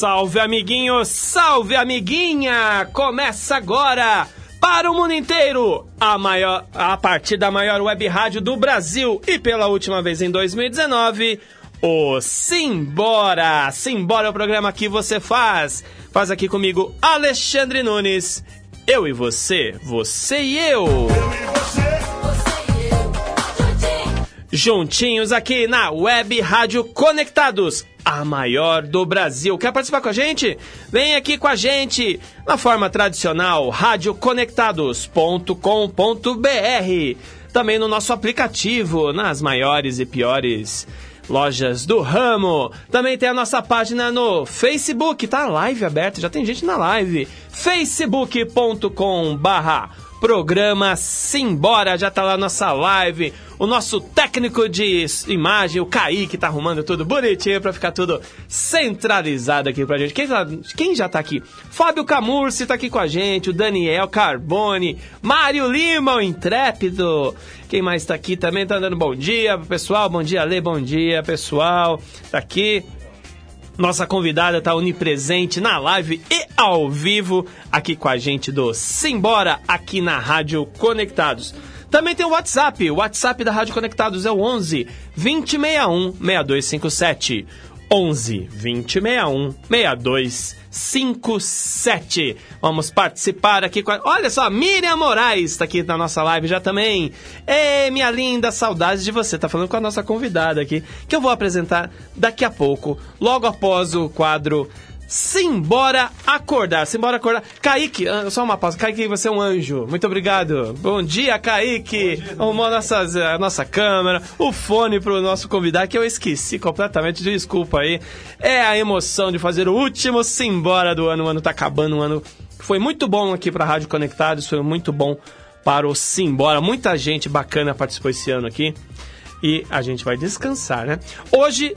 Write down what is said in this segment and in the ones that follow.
Salve amiguinho, salve amiguinha! Começa agora para o mundo inteiro a maior a partir da maior web rádio do Brasil e pela última vez em 2019, o Simbora. Simbora é o programa que você faz. Faz aqui comigo Alexandre Nunes. Eu e você, você e eu. Eu e você. Juntinhos aqui na Web Rádio Conectados, a maior do Brasil. Quer participar com a gente? Vem aqui com a gente na forma tradicional, radioconectados.com.br. Também no nosso aplicativo, nas maiores e piores lojas do ramo. Também tem a nossa página no Facebook, tá live aberta, já tem gente na live. facebook.com barra programa Simbora, já tá lá nossa live. O nosso técnico de imagem, o Kaique, tá arrumando tudo bonitinho pra ficar tudo centralizado aqui pra gente. Quem, já, quem já tá aqui? Fábio Camurci tá aqui com a gente, o Daniel Carbone, Mário Lima, o intrépido. Quem mais tá aqui também tá dando bom dia pro pessoal. Bom dia, Lê, bom dia, pessoal. Tá aqui. Nossa convidada está onipresente na live e ao vivo aqui com a gente do Simbora aqui na Rádio Conectados. Também tem o WhatsApp. O WhatsApp da Rádio Conectados é o 11 2061 6257. 11 2061 6257. Vamos participar aqui com a... Olha só, Miriam Moraes está aqui na nossa live já também. Ei, minha linda, saudades de você. Tá falando com a nossa convidada aqui, que eu vou apresentar daqui a pouco, logo após o quadro Simbora acordar, simbora acordar. Kaique, ah, só uma pausa. Kaique, você é um anjo. Muito obrigado. Bom dia, Kaique. Bom dia, Arrumou a nossa, a nossa câmera, o fone pro nosso convidado, que eu esqueci completamente. Desculpa aí. É a emoção de fazer o último Simbora do ano. O ano tá acabando, um ano foi muito bom aqui pra Rádio Conectados, foi muito bom para o Simbora. Muita gente bacana participou esse ano aqui. E a gente vai descansar, né? Hoje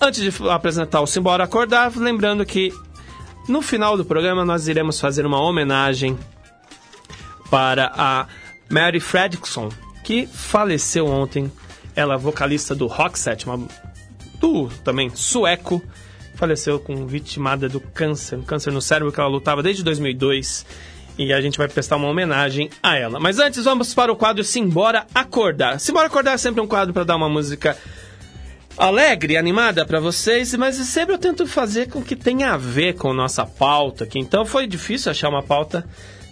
Antes de apresentar o Simbora Acordar, lembrando que no final do programa nós iremos fazer uma homenagem para a Mary Fredrickson, que faleceu ontem. Ela, vocalista do Roxette, uma, do também sueco, faleceu com vitimada do câncer, câncer no cérebro que ela lutava desde 2002. E a gente vai prestar uma homenagem a ela. Mas antes vamos para o quadro Simbora Acordar. Simbora Acordar é sempre um quadro para dar uma música alegre, animada para vocês, mas sempre eu tento fazer com que tenha a ver com nossa pauta aqui. Então foi difícil achar uma pauta,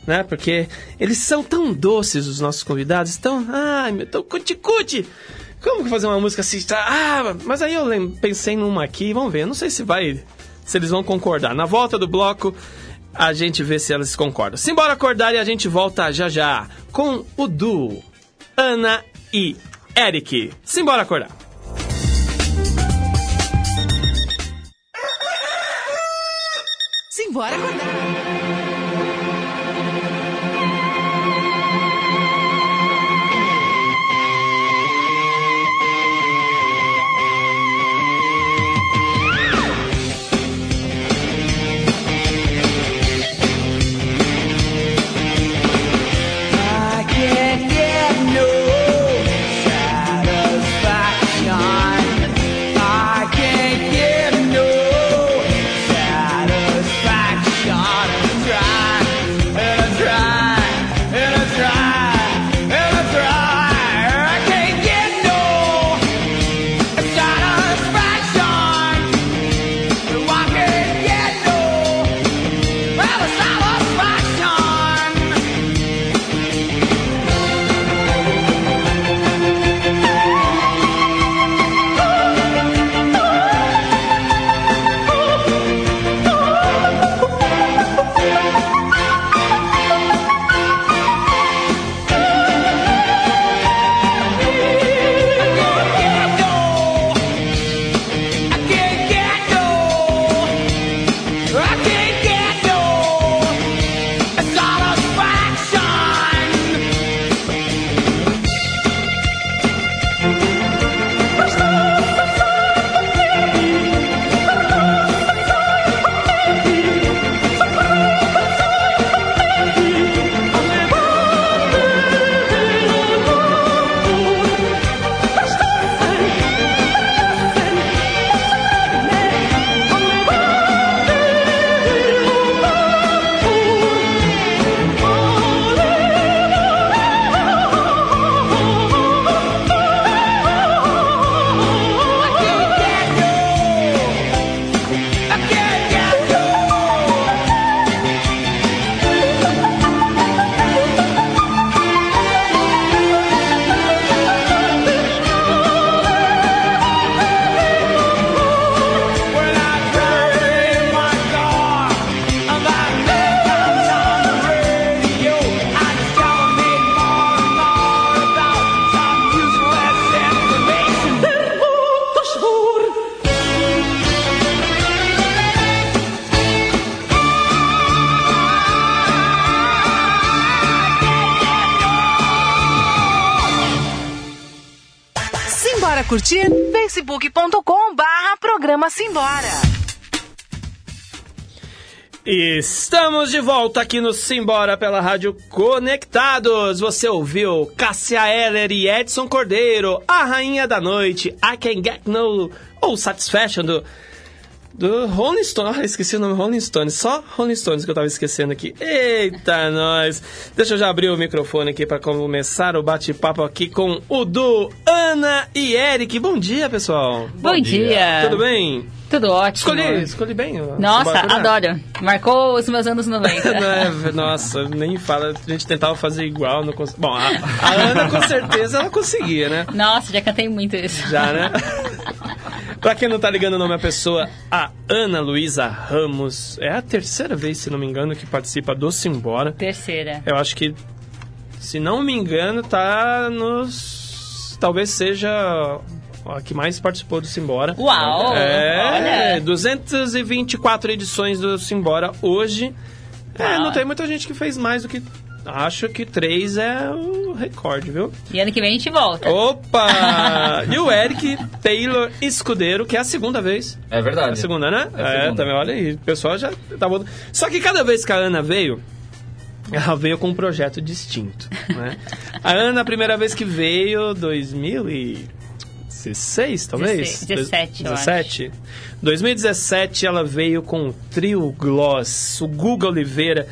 né? Porque eles são tão doces, os nossos convidados, tão, ai, meu, tão cuti-cuti. Como que fazer uma música assim? Tá, ah, mas aí eu pensei numa aqui, vamos ver, não sei se vai, se eles vão concordar. Na volta do bloco, a gente vê se elas concordam. Simbora acordar e a gente volta já já com o duo Ana e Eric. Simbora acordar. Simbora acordar! De volta aqui no Simbora pela Rádio Conectados. Você ouviu Cássia Eller e Edson Cordeiro, A Rainha da Noite, I Can Get No ou Satisfaction do, do Rolling Stones. Ah, esqueci o nome Rolling Stones. Só Rolling Stones que eu tava esquecendo aqui. Eita, nós. Deixa eu já abrir o microfone aqui para começar o bate-papo aqui com o Du, Ana e Eric. Bom dia, pessoal. Bom, dia. Tudo bem? Tudo ótimo. Escolhi, escolhi bem. Nossa, adoro. Marcou os meus anos 90. Não é- nossa, nem fala. A gente tentava fazer igual, não cons... Bom, a, a Ana com certeza ela conseguia, né? Nossa, já cantei muito isso. Já, né? pra quem não tá ligando o nome à pessoa, a Ana Luísa Ramos é a terceira vez, se não me engano, que participa do Simbora. Terceira. Eu acho que, se não me engano, tá nos. Talvez seja a que mais participou do Simbora. Uau! É, Olha. 224 edições do Simbora hoje. É, Uau. não tem muita gente que fez mais do que. Acho que três é o recorde, viu? E ano que vem a gente volta. Opa! e o Eric Taylor Escudeiro, que é a segunda vez. É verdade. A segunda, né? É a segunda. também, olha aí. O pessoal já tá bom. Só que cada vez que a Ana veio, ela veio com um projeto distinto, né? a Ana, a primeira vez que veio, 2016, talvez? 17, eu 17? 2017, ela veio com o trio Gloss, o Guga Oliveira,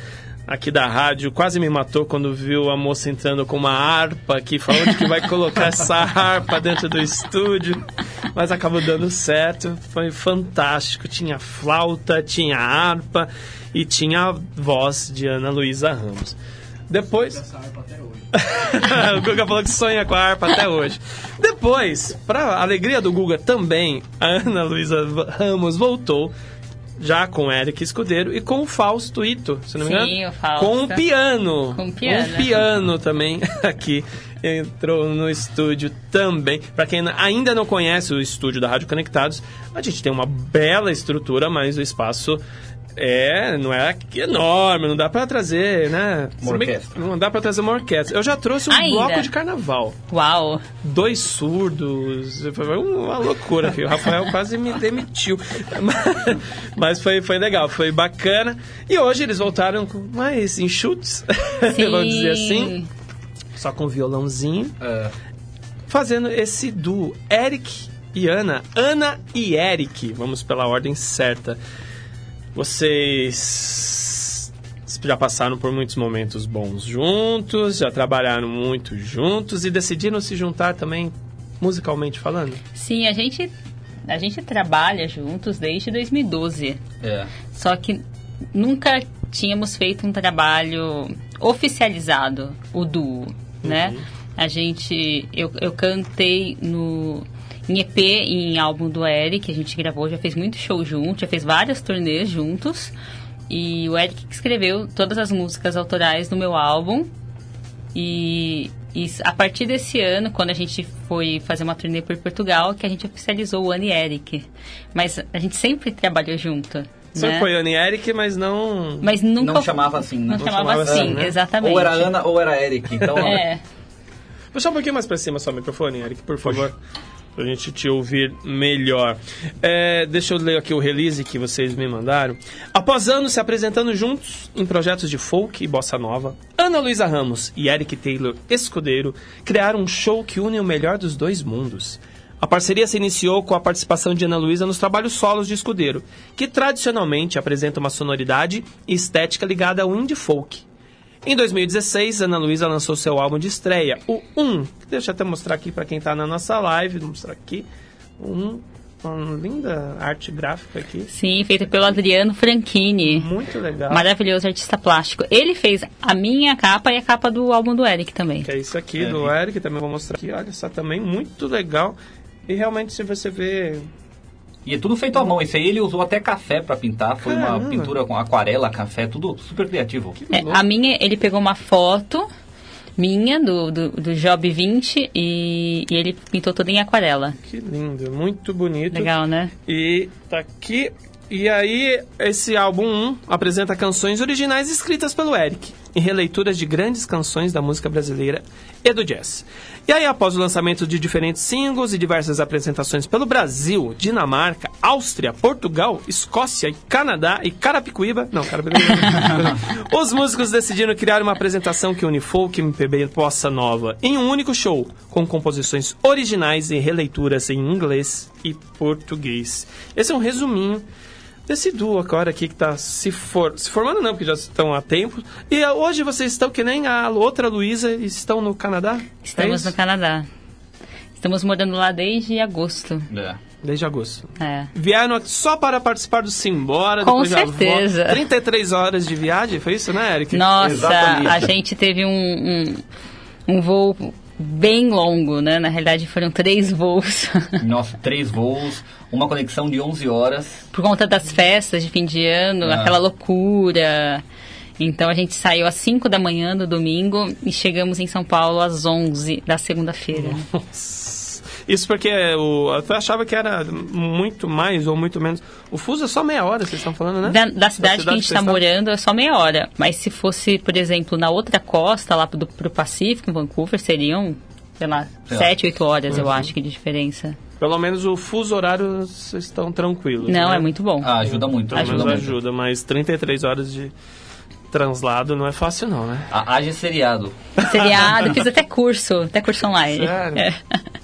aqui da rádio, quase me matou quando viu a moça entrando com uma harpa aqui, falando que vai colocar essa harpa dentro do estúdio, mas acabou dando certo, foi fantástico, tinha flauta, tinha harpa e tinha a voz de Ana Luísa Ramos. Depois... o Guga falou que sonha com a harpa até hoje. Depois, para alegria do Guga também, a Ana Luísa Ramos voltou já com o Eric Escudeiro e com o Fausto Ito, se não me engano. Sim, o Fausto. Com um piano. Com um piano. Um piano também aqui. Entrou no estúdio também. Para quem ainda não conhece o estúdio da Rádio Conectados, a gente tem uma bela estrutura, mas o espaço é, não é enorme, não dá pra trazer, né? Uma orquestra. Não dá pra trazer uma orquestra. Eu já trouxe um Ainda. bloco de carnaval. Uau! Dois surdos. Foi uma loucura aqui. O Rafael quase me demitiu. Mas foi, foi legal, foi bacana. E hoje eles voltaram com mais enxutos, vamos dizer assim. Só com violãozinho. É, Fazendo esse duo. Eric e Ana. Ana e Eric. Vamos pela ordem certa. Vocês já passaram por muitos momentos bons juntos, já trabalharam muito juntos e decidiram se juntar também musicalmente falando? Sim, a gente, a gente trabalha juntos desde 2012. é. Só que nunca tínhamos feito um trabalho oficializado, o duo, né? A gente, eu, eu cantei no em EP em álbum do Eric, a gente gravou, já fez muito show junto, já fez várias turnês juntos. E o Eric que escreveu todas as músicas autorais do meu álbum. E, e a partir desse ano, quando a gente foi fazer uma turnê por Portugal, que a gente oficializou o Ana e Eric. Mas a gente sempre trabalhou junto. Só né? foi Ana e Eric, mas não. Mas nunca. Não chamava assim, né? Não, Não chamava, chamava assim, assim, né? exatamente. Ou era Ana ou era Eric. Então, É. Puxa um pouquinho mais pra cima só o microfone, Eric, por favor. Pra gente te ouvir melhor. É, deixa eu ler aqui o release que vocês me mandaram. Após anos se apresentando juntos em projetos de folk e bossa nova, Ana Luísa Ramos e Eric Taylor Escudeiro criaram um show que une o melhor dos dois mundos. A parceria se iniciou com a participação de Ana Luísa nos trabalhos solos de Escudeiro, que tradicionalmente apresenta uma sonoridade e estética ligada ao indie folk. Em 2016, Ana Luísa lançou seu álbum de estreia, o 1. Deixa eu até mostrar aqui para quem está na nossa live, vou mostrar aqui. Um, uma linda arte gráfica aqui. Sim, feito pelo Adriano Franchini. Muito legal. Maravilhoso artista plástico. Ele fez a minha capa e a capa do álbum do Eric também. Que é isso aqui É. do Eric, também vou mostrar aqui. Olha só, também muito legal. E realmente, se você vê. E é tudo feito à mão. Esse aí ele usou até café pra pintar. Foi uma Caramba. pintura com aquarela, café, tudo super criativo. É, a minha, ele pegou uma foto minha do, do, do Job 20 e, e ele pintou toda em aquarela. Que lindo, muito bonito. Legal, né? E tá aqui E aí, esse álbum 1 apresenta canções originais escritas pelo Eric, em releituras de grandes canções da música brasileira e do jazz. E aí, após o lançamento de diferentes singles e diversas apresentações pelo Brasil, Dinamarca, Áustria, Portugal, Escócia e Canadá e Carapicuíba, não, Carapicuíba, não. os músicos decidiram criar uma apresentação que une folk, MPB e bossa nova em um único show, com composições originais e releituras em inglês e português. Esse é um resuminho desse duo agora aqui que está se, for, se formando, não, porque já estão há tempo. E ah, hoje vocês estão que nem a outra Luísa, estão no Canadá? Estamos é no Canadá. Estamos morando lá desde agosto. É. Desde agosto. É. Vieram aqui só para participar do Simbora. Com certeza. voltam. 33 horas de viagem, foi isso, né, Eric? Nossa, Exatamente. a gente teve um, um, um voo bem longo, né? Na realidade foram três voos. Nossa, três voos, uma conexão de 11 horas. Por conta das festas de fim de ano, Ah. aquela loucura. Então a gente saiu às 5 da manhã do domingo e chegamos em São Paulo às 11 da segunda-feira. Isso porque o, eu achava que era muito mais ou muito menos. O fuso é só meia hora, vocês estão falando, né? Da, da cidade que a gente está morando é só meia hora. Mas se fosse, por exemplo, na outra costa, lá pro, pro Pacífico, em Vancouver, seriam, sei lá, Sei lá. 7, 8 horas, Uhum. eu acho que de diferença. Pelo menos o fuso horário vocês estão tranquilos. Não, né? é muito bom. Ah, ajuda muito. Pelo Ajuda, menos muito. ajuda, mas 33 horas de translado não é fácil, não, né? A, haja seriado. Seriado, fiz até curso, até curso online. Sério? É.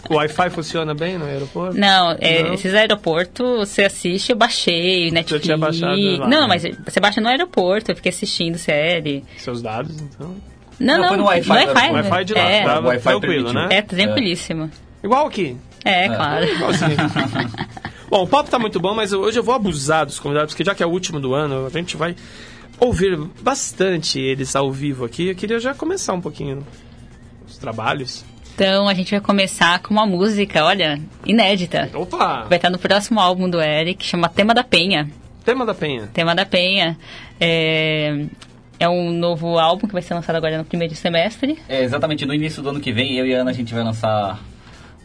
O Wi-Fi funciona bem no aeroporto? Não, é, Não? esses aeroportos, você assiste, eu baixei, Netflix. tinha baixado lá, não, né? mas você baixa no aeroporto, eu fiquei assistindo série. Seus dados, então. Não, Não, não, foi no Wi-Fi no Wi-Fi, Wi-Fi de lá, é, tava O Wi-Fi tranquilo, permitiu. né? é tranquilíssimo. Igual aqui. É, claro. Igualzinho. bom, o papo tá muito bom, mas hoje eu vou abusar dos convidados, porque já que é o último do ano, a gente vai ouvir bastante eles ao vivo aqui. Eu queria já começar um pouquinho os trabalhos. Então a gente vai começar com uma música, olha, inédita. Opa! Vai estar no próximo álbum do Eric, chama Tema da Penha. Tema da Penha. Tema da Penha. É, é um novo álbum que vai ser lançado agora no primeiro semestre. É, exatamente, no início do ano que vem, eu e a Ana, a gente vai lançar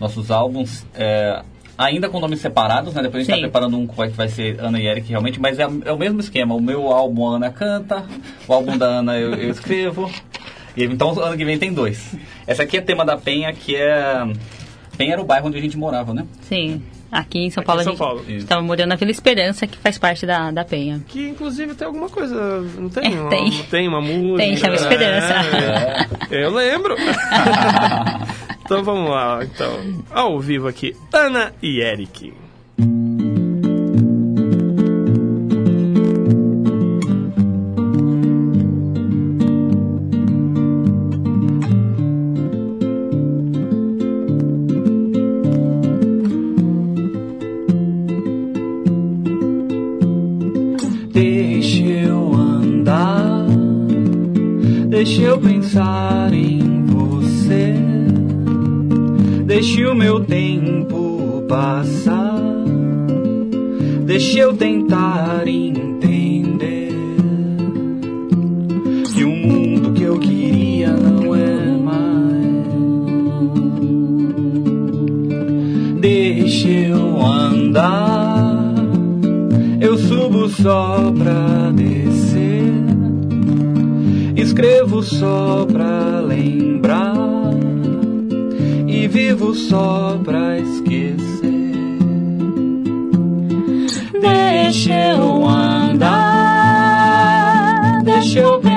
nossos álbuns, é, ainda com nomes separados, né? Depois a gente Sim. tá preparando um que vai- que vai ser Ana e Eric, realmente, mas é, é o mesmo esquema. O meu álbum a Ana canta, o álbum da Ana eu, eu escrevo. E, então, ano que vem tem dois. Essa aqui é tema da Penha, que é... Penha era o bairro onde a gente morava, né? Sim. Aqui em São Aqui Paulo em São a gente Paulo. estava morando na Vila Esperança, que faz parte da, da Penha. Que inclusive tem alguma coisa. Não tem? É, uma, tem. tem uma música. Tem, chama Esperança. É, eu lembro. então vamos lá, então. Ao vivo aqui, Ana e Eric. Deixa eu andar, deixa eu pensar em você, deixa o meu tempo passar, deixa eu tentar entender que o mundo que eu queria não é mais. Deixa eu andar, eu subo só pra descer, escrevo só pra lembrar vivo só pra esquecer. Deixa eu andar, deixa eu pensar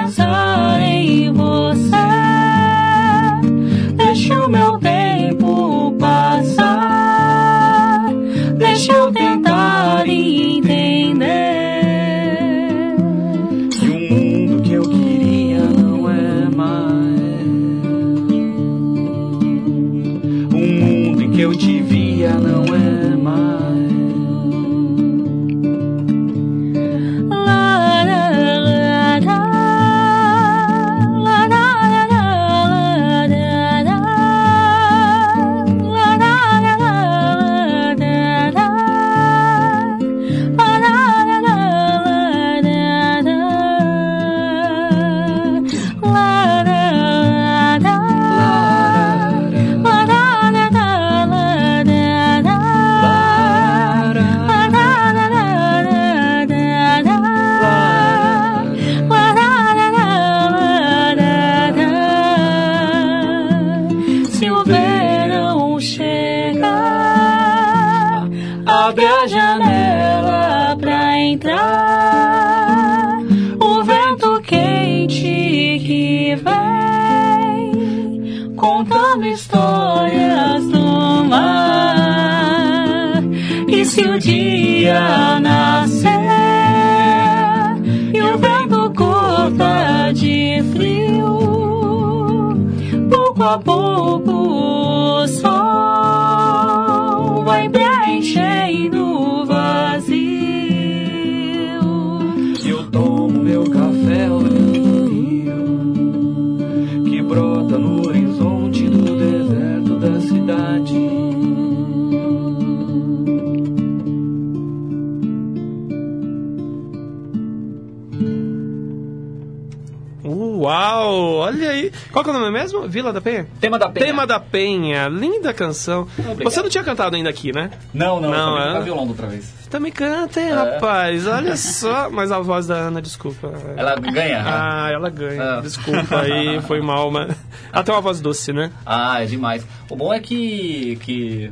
mesmo? Vila da Penha? Tema da Penha. Tema da Penha, linda canção. Obrigado. Você não tinha cantado ainda aqui, né? Não, não, Não, eu também é? violão outra vez. Também canta, hein, É. rapaz? Olha só. Mas a voz da Ana, desculpa. Ela ganha. Ah, ela ganha. Ah. Desculpa aí, foi mal, mas. Ela tem uma voz doce, né? Ah, é demais. O bom é que, que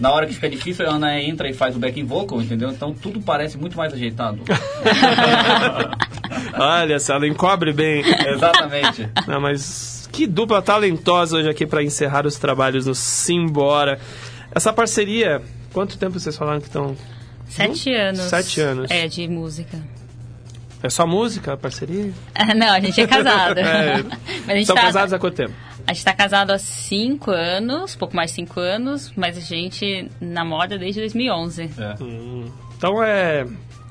na hora que fica difícil, a Ana entra e faz o backing vocal, entendeu? Então tudo parece muito mais ajeitado. Olha, se ela encobre bem. Exatamente. Não, mas que dupla talentosa hoje aqui para encerrar os trabalhos no Simbora. Essa parceria, quanto tempo vocês falaram que estão? Sete anos. Sete anos. É, de música. É só música a parceria? Ah, Não, a gente é casado. É. São tá, casados há quanto tempo? A gente tá casado há cinco anos, pouco mais de cinco anos, mas a gente namora desde 2011. É. Então é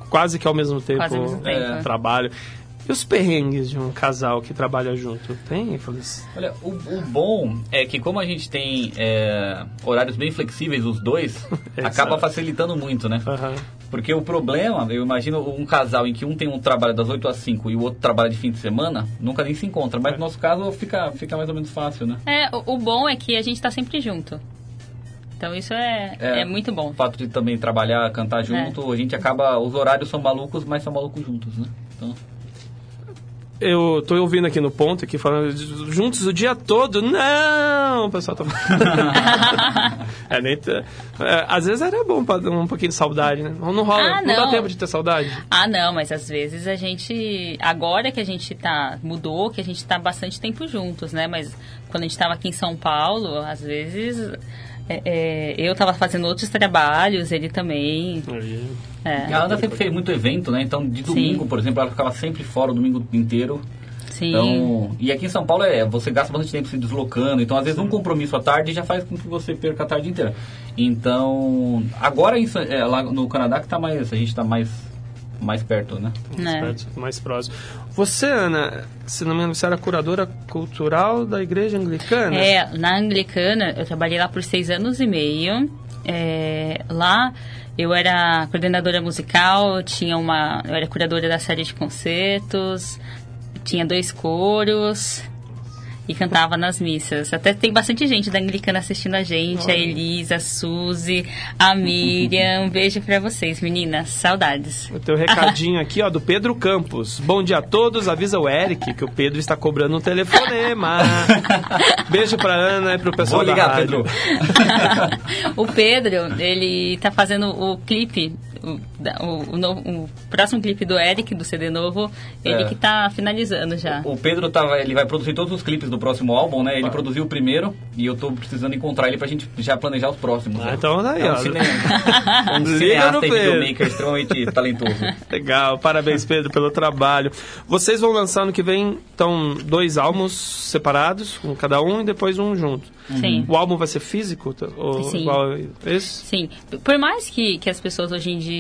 quase que ao mesmo tempo, Quase ao mesmo tempo. é, trabalho. E os perrengues de um casal que trabalha junto? Tem, Feliz? Olha, o, o bom é que como a gente tem é, horários bem flexíveis, os dois, acaba facilitando muito, né? Aham. Porque o problema, eu imagino um casal em que um tem um trabalho das 8 às 5 e o outro trabalha de fim de semana, nunca nem se encontra. Mas no nosso caso fica, fica mais ou menos fácil, né? É, o, o bom é que a gente tá sempre junto. Então isso é, É. é, muito bom. O fato de também trabalhar, cantar junto, a gente acaba. Os horários são malucos, mas são malucos juntos, né? Então, Eu tô ouvindo aqui no ponto, aqui falando juntos o dia todo. Não! O pessoal tá é, nem é, Às vezes era bom pra um pouquinho de saudade, né? Não, não rola. Ah, não. dá não. tempo de ter saudade. Ah, não, mas às vezes a gente. Agora que a gente tá. Mudou, que a gente tá bastante tempo juntos, né? Mas quando a gente tava aqui em São Paulo, às vezes. É, é, eu tava fazendo outros trabalhos, ele também. É, a Ana sempre fez muito evento, né? Então, de domingo, Sim. por exemplo, ela ficava sempre fora o domingo inteiro. sim. Então, e aqui em São Paulo é, você gasta bastante tempo se deslocando, então às vezes um compromisso à tarde já faz com que você perca a tarde inteira. Então, agora San- é, lá no Canadá que tá mais, a gente tá mais mais perto, né? né? perto, mais próximo. Você, Ana, se não me engano, você era curadora cultural da igreja anglicana? É, na Anglicana, eu trabalhei lá por seis anos e meio. É, lá eu era coordenadora musical, tinha uma, eu era curadora da série de concertos, tinha dois coros e cantava nas missas. Até tem bastante gente da Anglicana assistindo a gente, a Elisa, a Suzy, a Miriam. Um beijo pra vocês, meninas. Saudades. O teu recadinho aqui, ó, do Pedro Campos. Bom dia a todos, avisa o Eric que o Pedro está cobrando um telefonema. Beijo pra Ana e pro pessoal Vou da ligar, rádio. Pedro. o Pedro, ele tá fazendo o clipe, o, o, o novo- o próximo clipe do Eric, do CD novo, ele É. que tá finalizando já. O Pedro tava, ele vai produzir todos os clipes do próximo álbum, né? Ele produziu o primeiro e eu tô precisando encontrar ele pra gente já planejar os próximos. Ah, né? então daí, é um, ó. cine... um cineasta e videomaker extremamente talentoso. Legal, parabéns Pedro pelo trabalho. Vocês vão lançar no que vem, então, dois álbuns separados, um cada um e depois um junto. Sim. O álbum vai ser físico? tá? Ou Sim. igual esse? Sim, por mais que, que as pessoas hoje em dia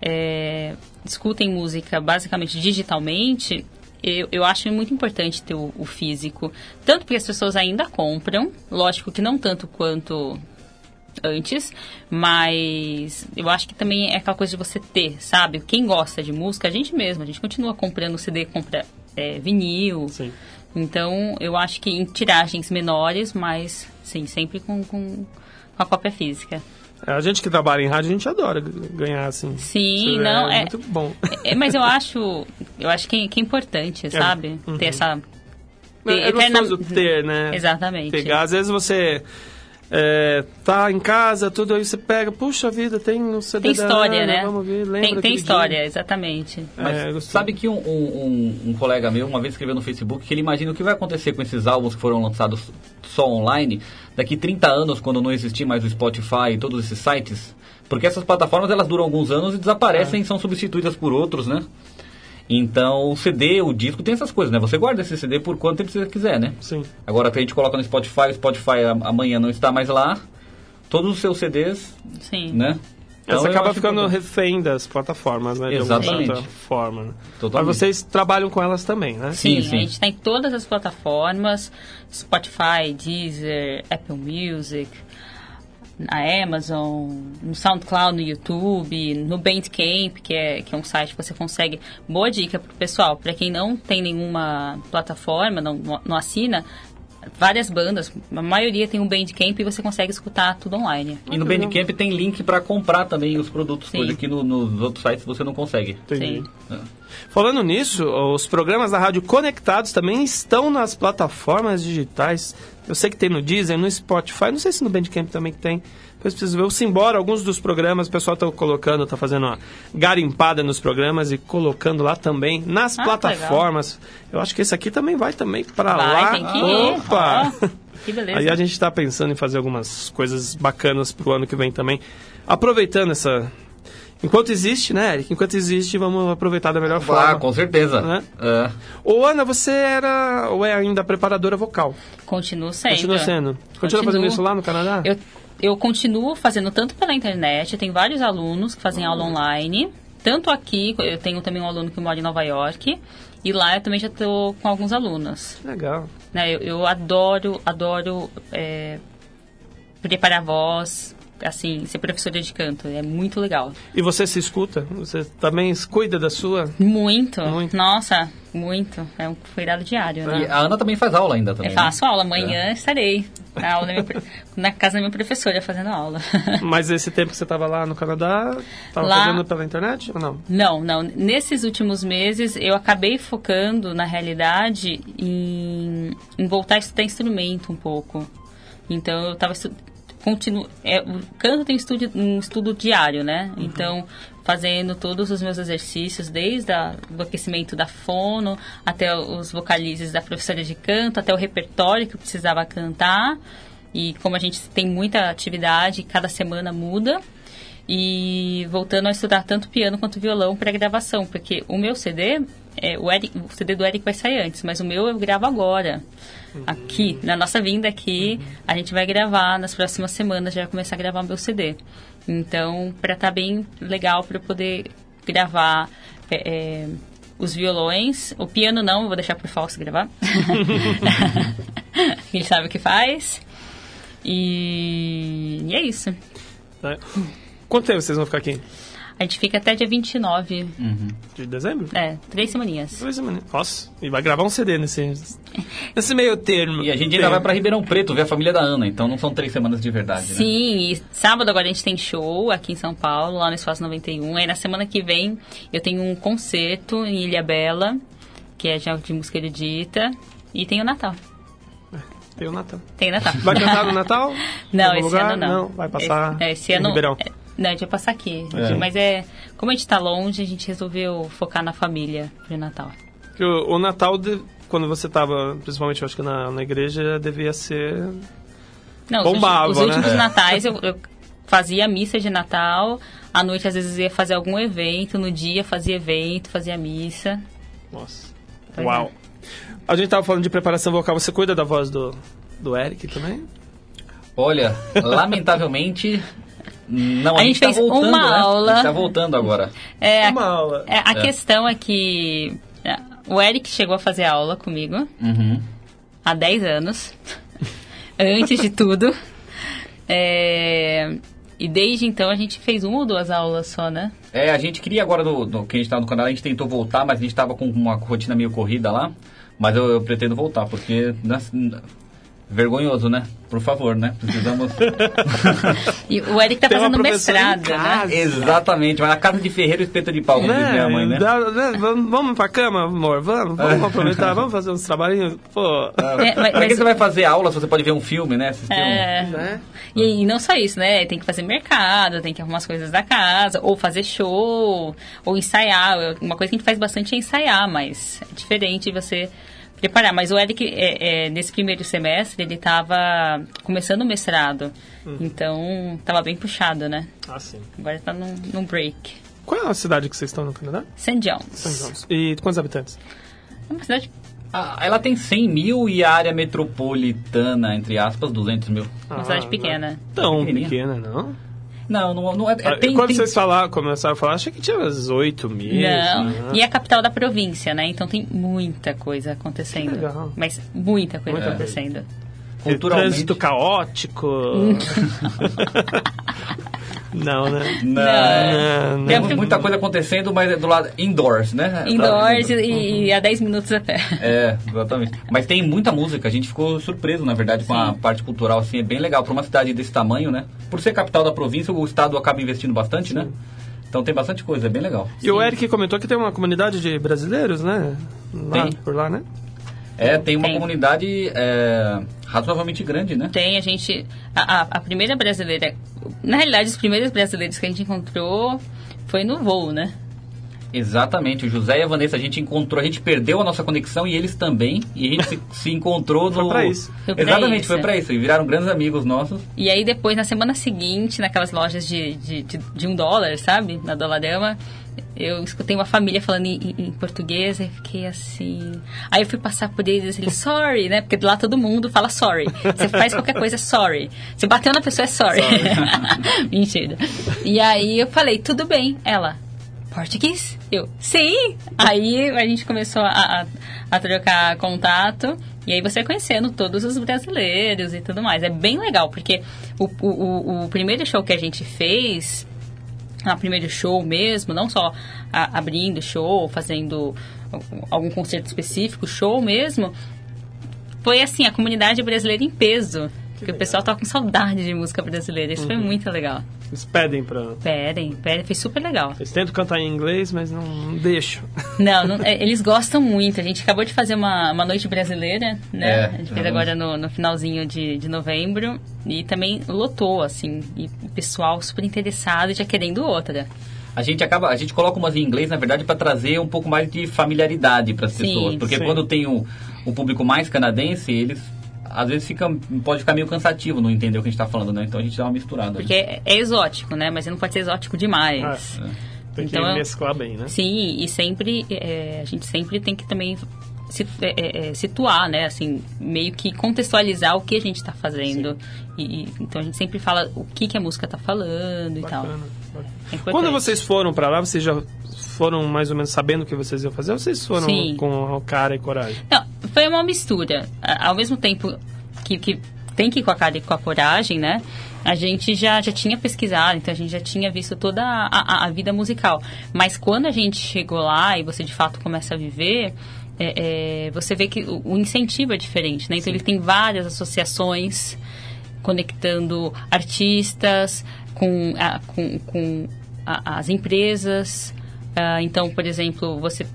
é, escutem música basicamente digitalmente, eu, eu acho muito importante ter o, o físico. Tanto porque as pessoas ainda compram, lógico que não tanto quanto antes, mas eu acho que também é aquela coisa de você ter, sabe? Quem gosta de música, a gente mesmo, a gente continua comprando CD, compra é, vinil. Sim. Então, eu acho que em tiragens menores, mas sim, sempre com, com, com a cópia física. É, A gente que trabalha em rádio, a gente adora ganhar assim. Sim, não, é- muito bom. É, mas eu acho, eu acho que, que é importante, sabe? uhum. Ter essa... É, é eterna- gostoso ter, né? Exatamente. Pegar, às vezes você é, tá em casa, tudo aí você pega, puxa vida, tem um CD Tem da história, Ana, né? Vamos ver, lembra tem, tem história, dia? exatamente. Mas É, sabe que um, um- um- colega meu uma vez escreveu no Facebook que ele imagina o que vai acontecer com esses álbuns que foram lançados só online daqui 30 anos, quando não existir mais o Spotify e todos esses sites. Porque essas plataformas elas duram alguns anos e É. desaparecem e são substituídas por outros, né? Então o CD, o disco tem essas coisas, né? Você guarda esse CD por quanto tempo você quiser, né? Sim. Agora que a gente coloca no Spotify, o Spotify amanhã não está mais lá, todos os seus CDs, Sim. né? Então, você acaba ficando importante. refém das plataformas, né? de alguma Exatamente. certa forma. Né? Totalmente. Mas vocês trabalham com elas também, né? Sim, Sim, sim. a gente está em todas as plataformas, Spotify, Deezer, Apple Music, na Amazon, no SoundCloud, no YouTube, no Bandcamp, que é, que é um site que você consegue. Boa dica pro pessoal, para quem não tem nenhuma plataforma, não, não assina, várias bandas, a maioria tem um Bandcamp e você consegue escutar tudo online. E no Bandcamp tem link para comprar também os produtos, Sim. coisa que no- nos outros sites você não consegue. Entendi. Sim. Falando nisso, os programas da rádio conectados também estão nas plataformas digitais. Eu sei que tem no Deezer, no Spotify, não sei se no Bandcamp também que tem. Depois preciso ver. O Simbora, alguns dos programas, o pessoal está colocando, está fazendo uma garimpada nos programas e colocando lá também, nas Ah, plataformas. Eu acho que esse aqui também vai também para lá. tem que ir. Opa! Ó, que beleza. Aí a gente está pensando em fazer algumas coisas bacanas pro ano que vem também. Aproveitando essa... Enquanto existe, né, Eric? Enquanto existe, vamos aproveitar da melhor Ah, forma. com certeza. Né? É. Ô, Ana, você era ou é ainda preparadora vocal? Continuo sendo. Continua sendo. Continua Continuo. fazendo isso lá no Canadá? Eu, eu continuo fazendo tanto pela internet, tenho vários alunos que fazem aula online, tanto aqui, eu tenho também um aluno que mora em Nova York, e lá eu também já estou com alguns alunos. Legal. Né? Eu, eu adoro, adoro é, preparar voz, assim, ser professora de canto, é muito legal. E você se escuta? Você também cuida da sua? Muito, Muito. nossa, muito. É um cuidado diário, né? E a Ana também faz aula ainda também. Eu né? faço aula, amanhã estarei na, aula da minha na casa da minha professora fazendo aula. Mas esse tempo que você estava lá no Canadá, estava Lá- fazendo pela internet ou não? Não, não. Nesses últimos meses eu acabei focando, na realidade, em, em voltar a estudar instrumento um pouco. Então eu estava continuo é, o canto tem estudo, um estudo diário, né? Então fazendo todos os meus exercícios, desde a, do aquecimento da fono até os vocalizes da professora de canto, até o repertório que eu precisava cantar. E como a gente tem muita atividade, cada semana muda e voltando a estudar tanto piano quanto violão para gravação, porque o meu CD, é, o, Eric, o CD do Eric vai sair antes, mas o meu eu gravo agora. Aqui, na nossa vinda aqui, a gente vai gravar nas próximas semanas, já vai começar a gravar meu CD. Então, para estar bem legal para poder gravar é, é, os violões, o piano não, eu vou deixar por falso gravar. Ele sabe o que faz. E, e é isso. Né? Quanto tempo vocês vão ficar aqui? A gente fica até dia 29. De dezembro? É, três semaninhas. Duas semanas. Nossa, e vai gravar um CD nesse, nesse meio termo. E a gente ainda vai pra Ribeirão Preto ver a família da Ana, então não são três semanas de verdade, né? Sim, e sábado agora a gente tem show aqui em São Paulo, lá no Espaço 91. Aí na semana que vem eu tenho um concerto em Ilha Bela, que é já de música erudita. E tem o Natal. Tem o Natal. Tem o Natal. Vai cantar no Natal? Não, esse lugar? ano não. vai passar Esse, é, esse em ano. Ribeirão. é, não, a gente vai passar aqui. É. Mas é. Como a gente tá longe, a gente resolveu focar na família pro Natal. Que o, o Natal, de- quando você estava, principalmente eu acho que na, na igreja, devia ser... Não, Bombava, os, últimos- os né? últimos É. natais eu, eu fazia missa de Natal. À noite, às vezes, ia fazer algum evento. No dia, fazia evento, fazia missa. Nossa. Pois Uau. A gente tava falando de preparação vocal. Você cuida da voz do, do Eric também? Olha, lamentavelmente, não, a, A gente, gente tá fez voltando, uma né? A aula. gente tá voltando agora. É, Uma aula. é, a É. questão é que é, o Eric chegou a fazer aula comigo Uhum. há 10 anos. antes de tudo. É, e desde então a gente fez uma ou duas aulas só, né? É, a gente queria agora, do, do que a gente tava no canal, a gente tentou voltar, mas a gente tava com uma rotina meio corrida lá. Mas eu, eu pretendo voltar, porque nas- Vergonhoso, né? Por favor, né? Precisamos. E o Eric tá Tem fazendo mestrado, né? Exatamente, mas na casa de ferreiro espeto de pau, como diz minha mãe, né? Dá- né? Vamos, vamos pra cama, amor? Vamos, vamos aproveitar, vamos fazer uns trabalhinhos. Pô, É, mas- pra que mas- você vai fazer aula se você pode ver um filme, né? Assistir um... É. né? E, e não só isso, né? Tem que fazer mercado, tem que arrumar as coisas da casa, ou fazer show, ou ensaiar. Uma coisa que a gente faz bastante é ensaiar, mas é diferente você preparar. Mas o Eric, é, é, nesse primeiro semestre, ele estava começando o mestrado. Então, estava bem puxado, né? Ah, sim. Agora está num, num break. Qual é a cidade que vocês estão no Canadá? St. John's. St. John's. E quantos habitantes? É uma cidade Ah, ela tem 100 mil e a área metropolitana, entre aspas, 200 mil. Uma Ah, cidade não é pequena. Tão pequena, não? Não, não, não é. é- Ah, tem, Quando tem- vocês falaram, começaram a falar, achei que tinha umas 8 mil. Não, né? e é a capital da província, né? Então tem muita coisa acontecendo. Legal. Mas muita coisa Muita acontecendo. E culturalmente. Trânsito caótico. não, né? Não. Não, Tem não. Muita coisa acontecendo, mas é do lado indoors, né? Indoors e, e a 10 minutos a pé. É, exatamente. Mas tem muita música, a gente ficou surpreso, na verdade, com a parte cultural, assim, é bem legal. Para uma cidade desse tamanho, né? Por ser capital da província, o estado acaba investindo bastante, né? Então tem bastante coisa, é bem legal. E o Eric comentou que tem uma comunidade de brasileiros, né? Lá, Tem. por lá, né? É, tem uma Tem. comunidade é, razoavelmente grande, né? Tem a gente. A, a- a primeira brasileira. Na realidade, os primeiros brasileiros que a gente encontrou foi no voo, né? Exatamente, o José e a Vanessa a gente encontrou, a gente perdeu a nossa conexão e eles também, e a gente se, se encontrou Foi no. pra isso. Foi pra Exatamente, isso. foi pra isso. E viraram grandes amigos nossos. E aí depois, na semana seguinte, naquelas lojas de, de, de, de um dólar, sabe? Na Dolarama, eu escutei uma família falando em, em- português e fiquei assim... Aí eu fui passar por eles, eles, sorry, né? Porque lá todo mundo fala sorry. Você faz qualquer coisa, sorry. Você bateu na pessoa, é sorry. Mentira. E aí eu falei, tudo bem. Ela, português? Eu, sim! Aí a gente começou a, a, a trocar contato. E aí você conhecendo todos os brasileiros e tudo mais. É bem legal, porque o, o, o- primeiro show que a gente fez, o primeiro show mesmo, não só a- abrindo show, fazendo algum concerto específico, show mesmo, foi assim, a comunidade brasileira em peso. Porque o pessoal tava com saudade de música brasileira. Isso foi muito legal. Eles pedem pra. Pedem, pedem, foi super legal. Eles tentam cantar em inglês, mas não, não deixam. Não, não- é, eles gostam muito. A gente acabou de fazer uma, uma noite brasileira, né? É, a gente fez uhum. agora no, no finalzinho de, de novembro. E também lotou, assim. E o pessoal super interessado e já querendo outra. A gente acaba, a gente coloca umas em inglês, na verdade, para trazer um pouco mais de familiaridade para as pessoas. Porque Sim. quando tem o, o público mais canadense, eles às vezes fica, pode ficar meio cansativo não entender o que a gente está falando, né? Então a gente dá uma misturada. Porque é, é exótico, né? Mas não pode ser exótico demais. Ah, Tem Então, que eu- mesclar bem, né? Sim, e sempre é, a gente sempre tem que também se- é, é, é, situar, né? Assim, meio que contextualizar o que a gente está fazendo. E, e- então a gente sempre fala o que, que a música está falando e tal. Bacana. bacana. É. Quando vocês foram pra lá, vocês já foram mais ou menos sabendo o que vocês iam fazer? Ou vocês foram Sim. com cara e coragem? Não, foi uma mistura. Ao mesmo tempo que, que tem que ir com a cara e com a coragem, né? A gente já, já tinha pesquisado, então a gente já tinha visto toda a, a- a vida musical. Mas quando a gente chegou lá e você de fato começa a viver, é, é, você vê que o, o incentivo é diferente, né? Então ele tem várias associações conectando artistas com, a- com, com as empresas. Ah, então, por exemplo, você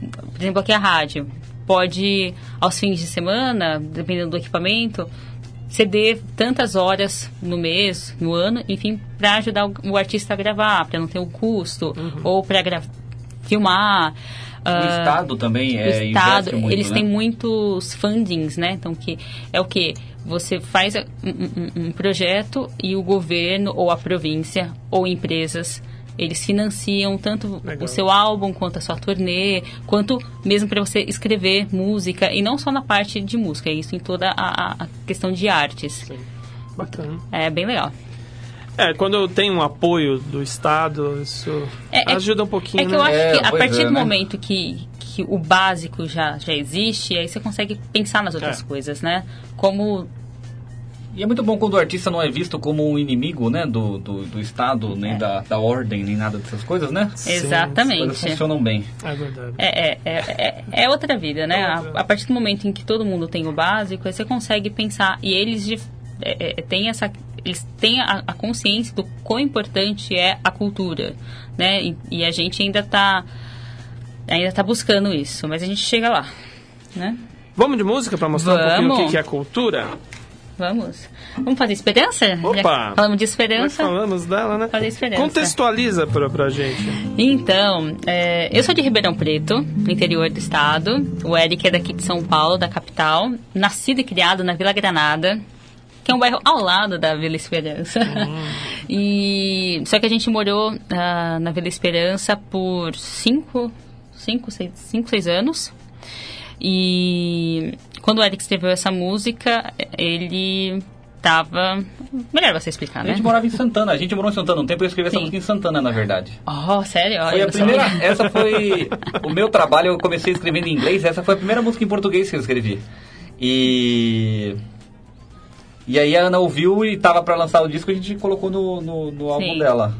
por exemplo, aqui a rádio pode, aos fins de semana, dependendo do equipamento, ceder tantas horas no mês, no ano, enfim, para ajudar o, o artista a gravar, para não ter um custo, ou para filmar. O ah, Estado também o é, Estado, muito, eles né? têm muitos fundings, né? Então, que é o que você faz um, um- um projeto e o governo ou a província ou empresas eles financiam tanto Legal. o seu álbum quanto a sua turnê, quanto mesmo para você escrever música e não só na parte de música, é isso em toda a, a- a questão de artes. Sim. Bacana. É bem legal. É, quando tem um apoio do Estado, isso É- é- ajuda um pouquinho, É que eu né? acho É, que a pois partir é, do né? momento que, que o básico já, já existe, aí você consegue pensar nas outras É. coisas, né? Como E é muito bom quando o artista não é visto como um inimigo, né, do, do, do Estado, nem da, da ordem, nem nada dessas coisas, né? As coisas Exatamente. funcionam bem. É verdade. É, é, é, é- é outra vida, né? A, a partir do momento em que todo mundo tem o básico, você consegue pensar. E eles de- é, é, têm essa. Eles têm a, a consciência do quão importante é a cultura, né? E, e a gente ainda está ainda tá buscando isso, mas a gente chega lá, né? Vamos de música pra mostrar um pouquinho o Vamos. que que é cultura? Vamos. Vamos fazer esperança? Opa! Já falamos de Nós esperança. falamos dela, né? Fazer esperança. Contextualiza pra, pra gente. Então, é, eu sou de Ribeirão Preto, interior do estado. O Eric é daqui de São Paulo, da capital. Nascido e criado na Vila Granada, que é um bairro ao lado da Vila Esperança. e só que a gente morou ah, na Vila Esperança por cinco, cinco, seis, cinco, seis anos. E quando o Eric escreveu essa música, ele tava melhor você explicar, A né? gente morava em Santana, a gente morou em Santana um tempo, eu escrevi essa Sim. música em Santana, na verdade. Oh, sério? Foi eu a primeira, sabia. essa foi o meu trabalho, eu comecei escrevendo em inglês, essa foi a primeira música em português que eu escrevi. E e aí a Ana ouviu e tava pra lançar o disco, a gente colocou no, no, no álbum Sim. dela.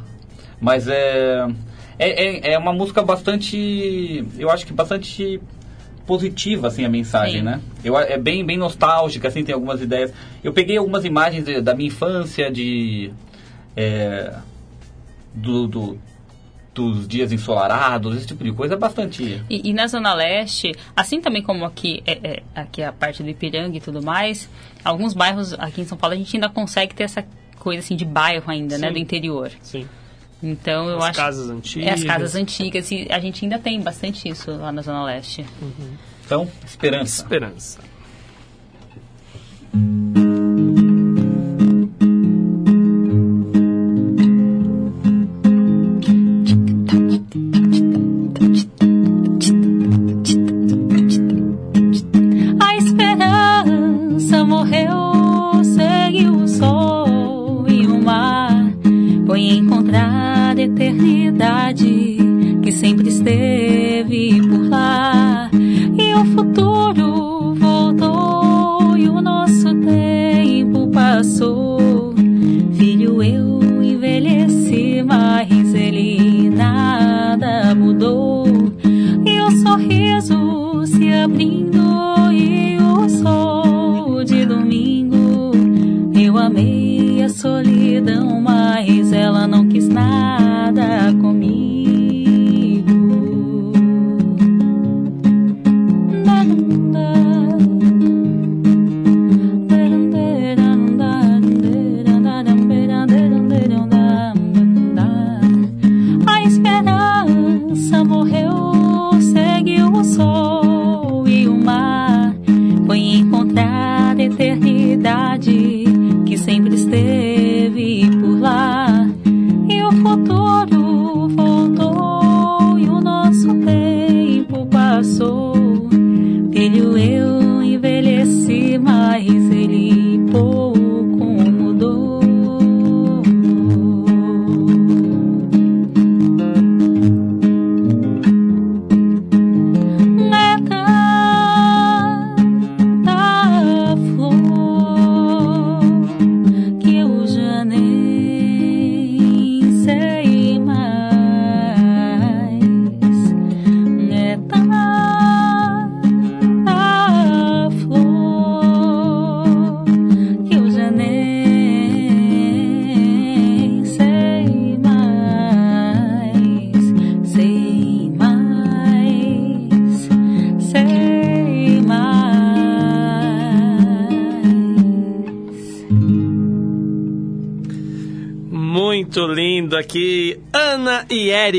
Mas é, é é é uma música bastante, eu acho que bastante positiva assim a mensagem, Sim. né? Eu, é bem bem nostálgica assim, tem algumas ideias. Eu peguei algumas imagens de- da minha infância de é, do, do- dos dias ensolarados, esse tipo de coisa, é bastante. E, e na Zona Leste, assim também como aqui é, é- aqui a parte do Ipiranga e tudo mais, alguns bairros aqui em São Paulo a gente ainda consegue ter essa coisa assim de bairro ainda, né, Sim. do interior. Sim. Então eu As acho casas antigas. é as casas antigas e a gente ainda tem bastante isso lá na Zona Leste. Então, esperança. Esperança.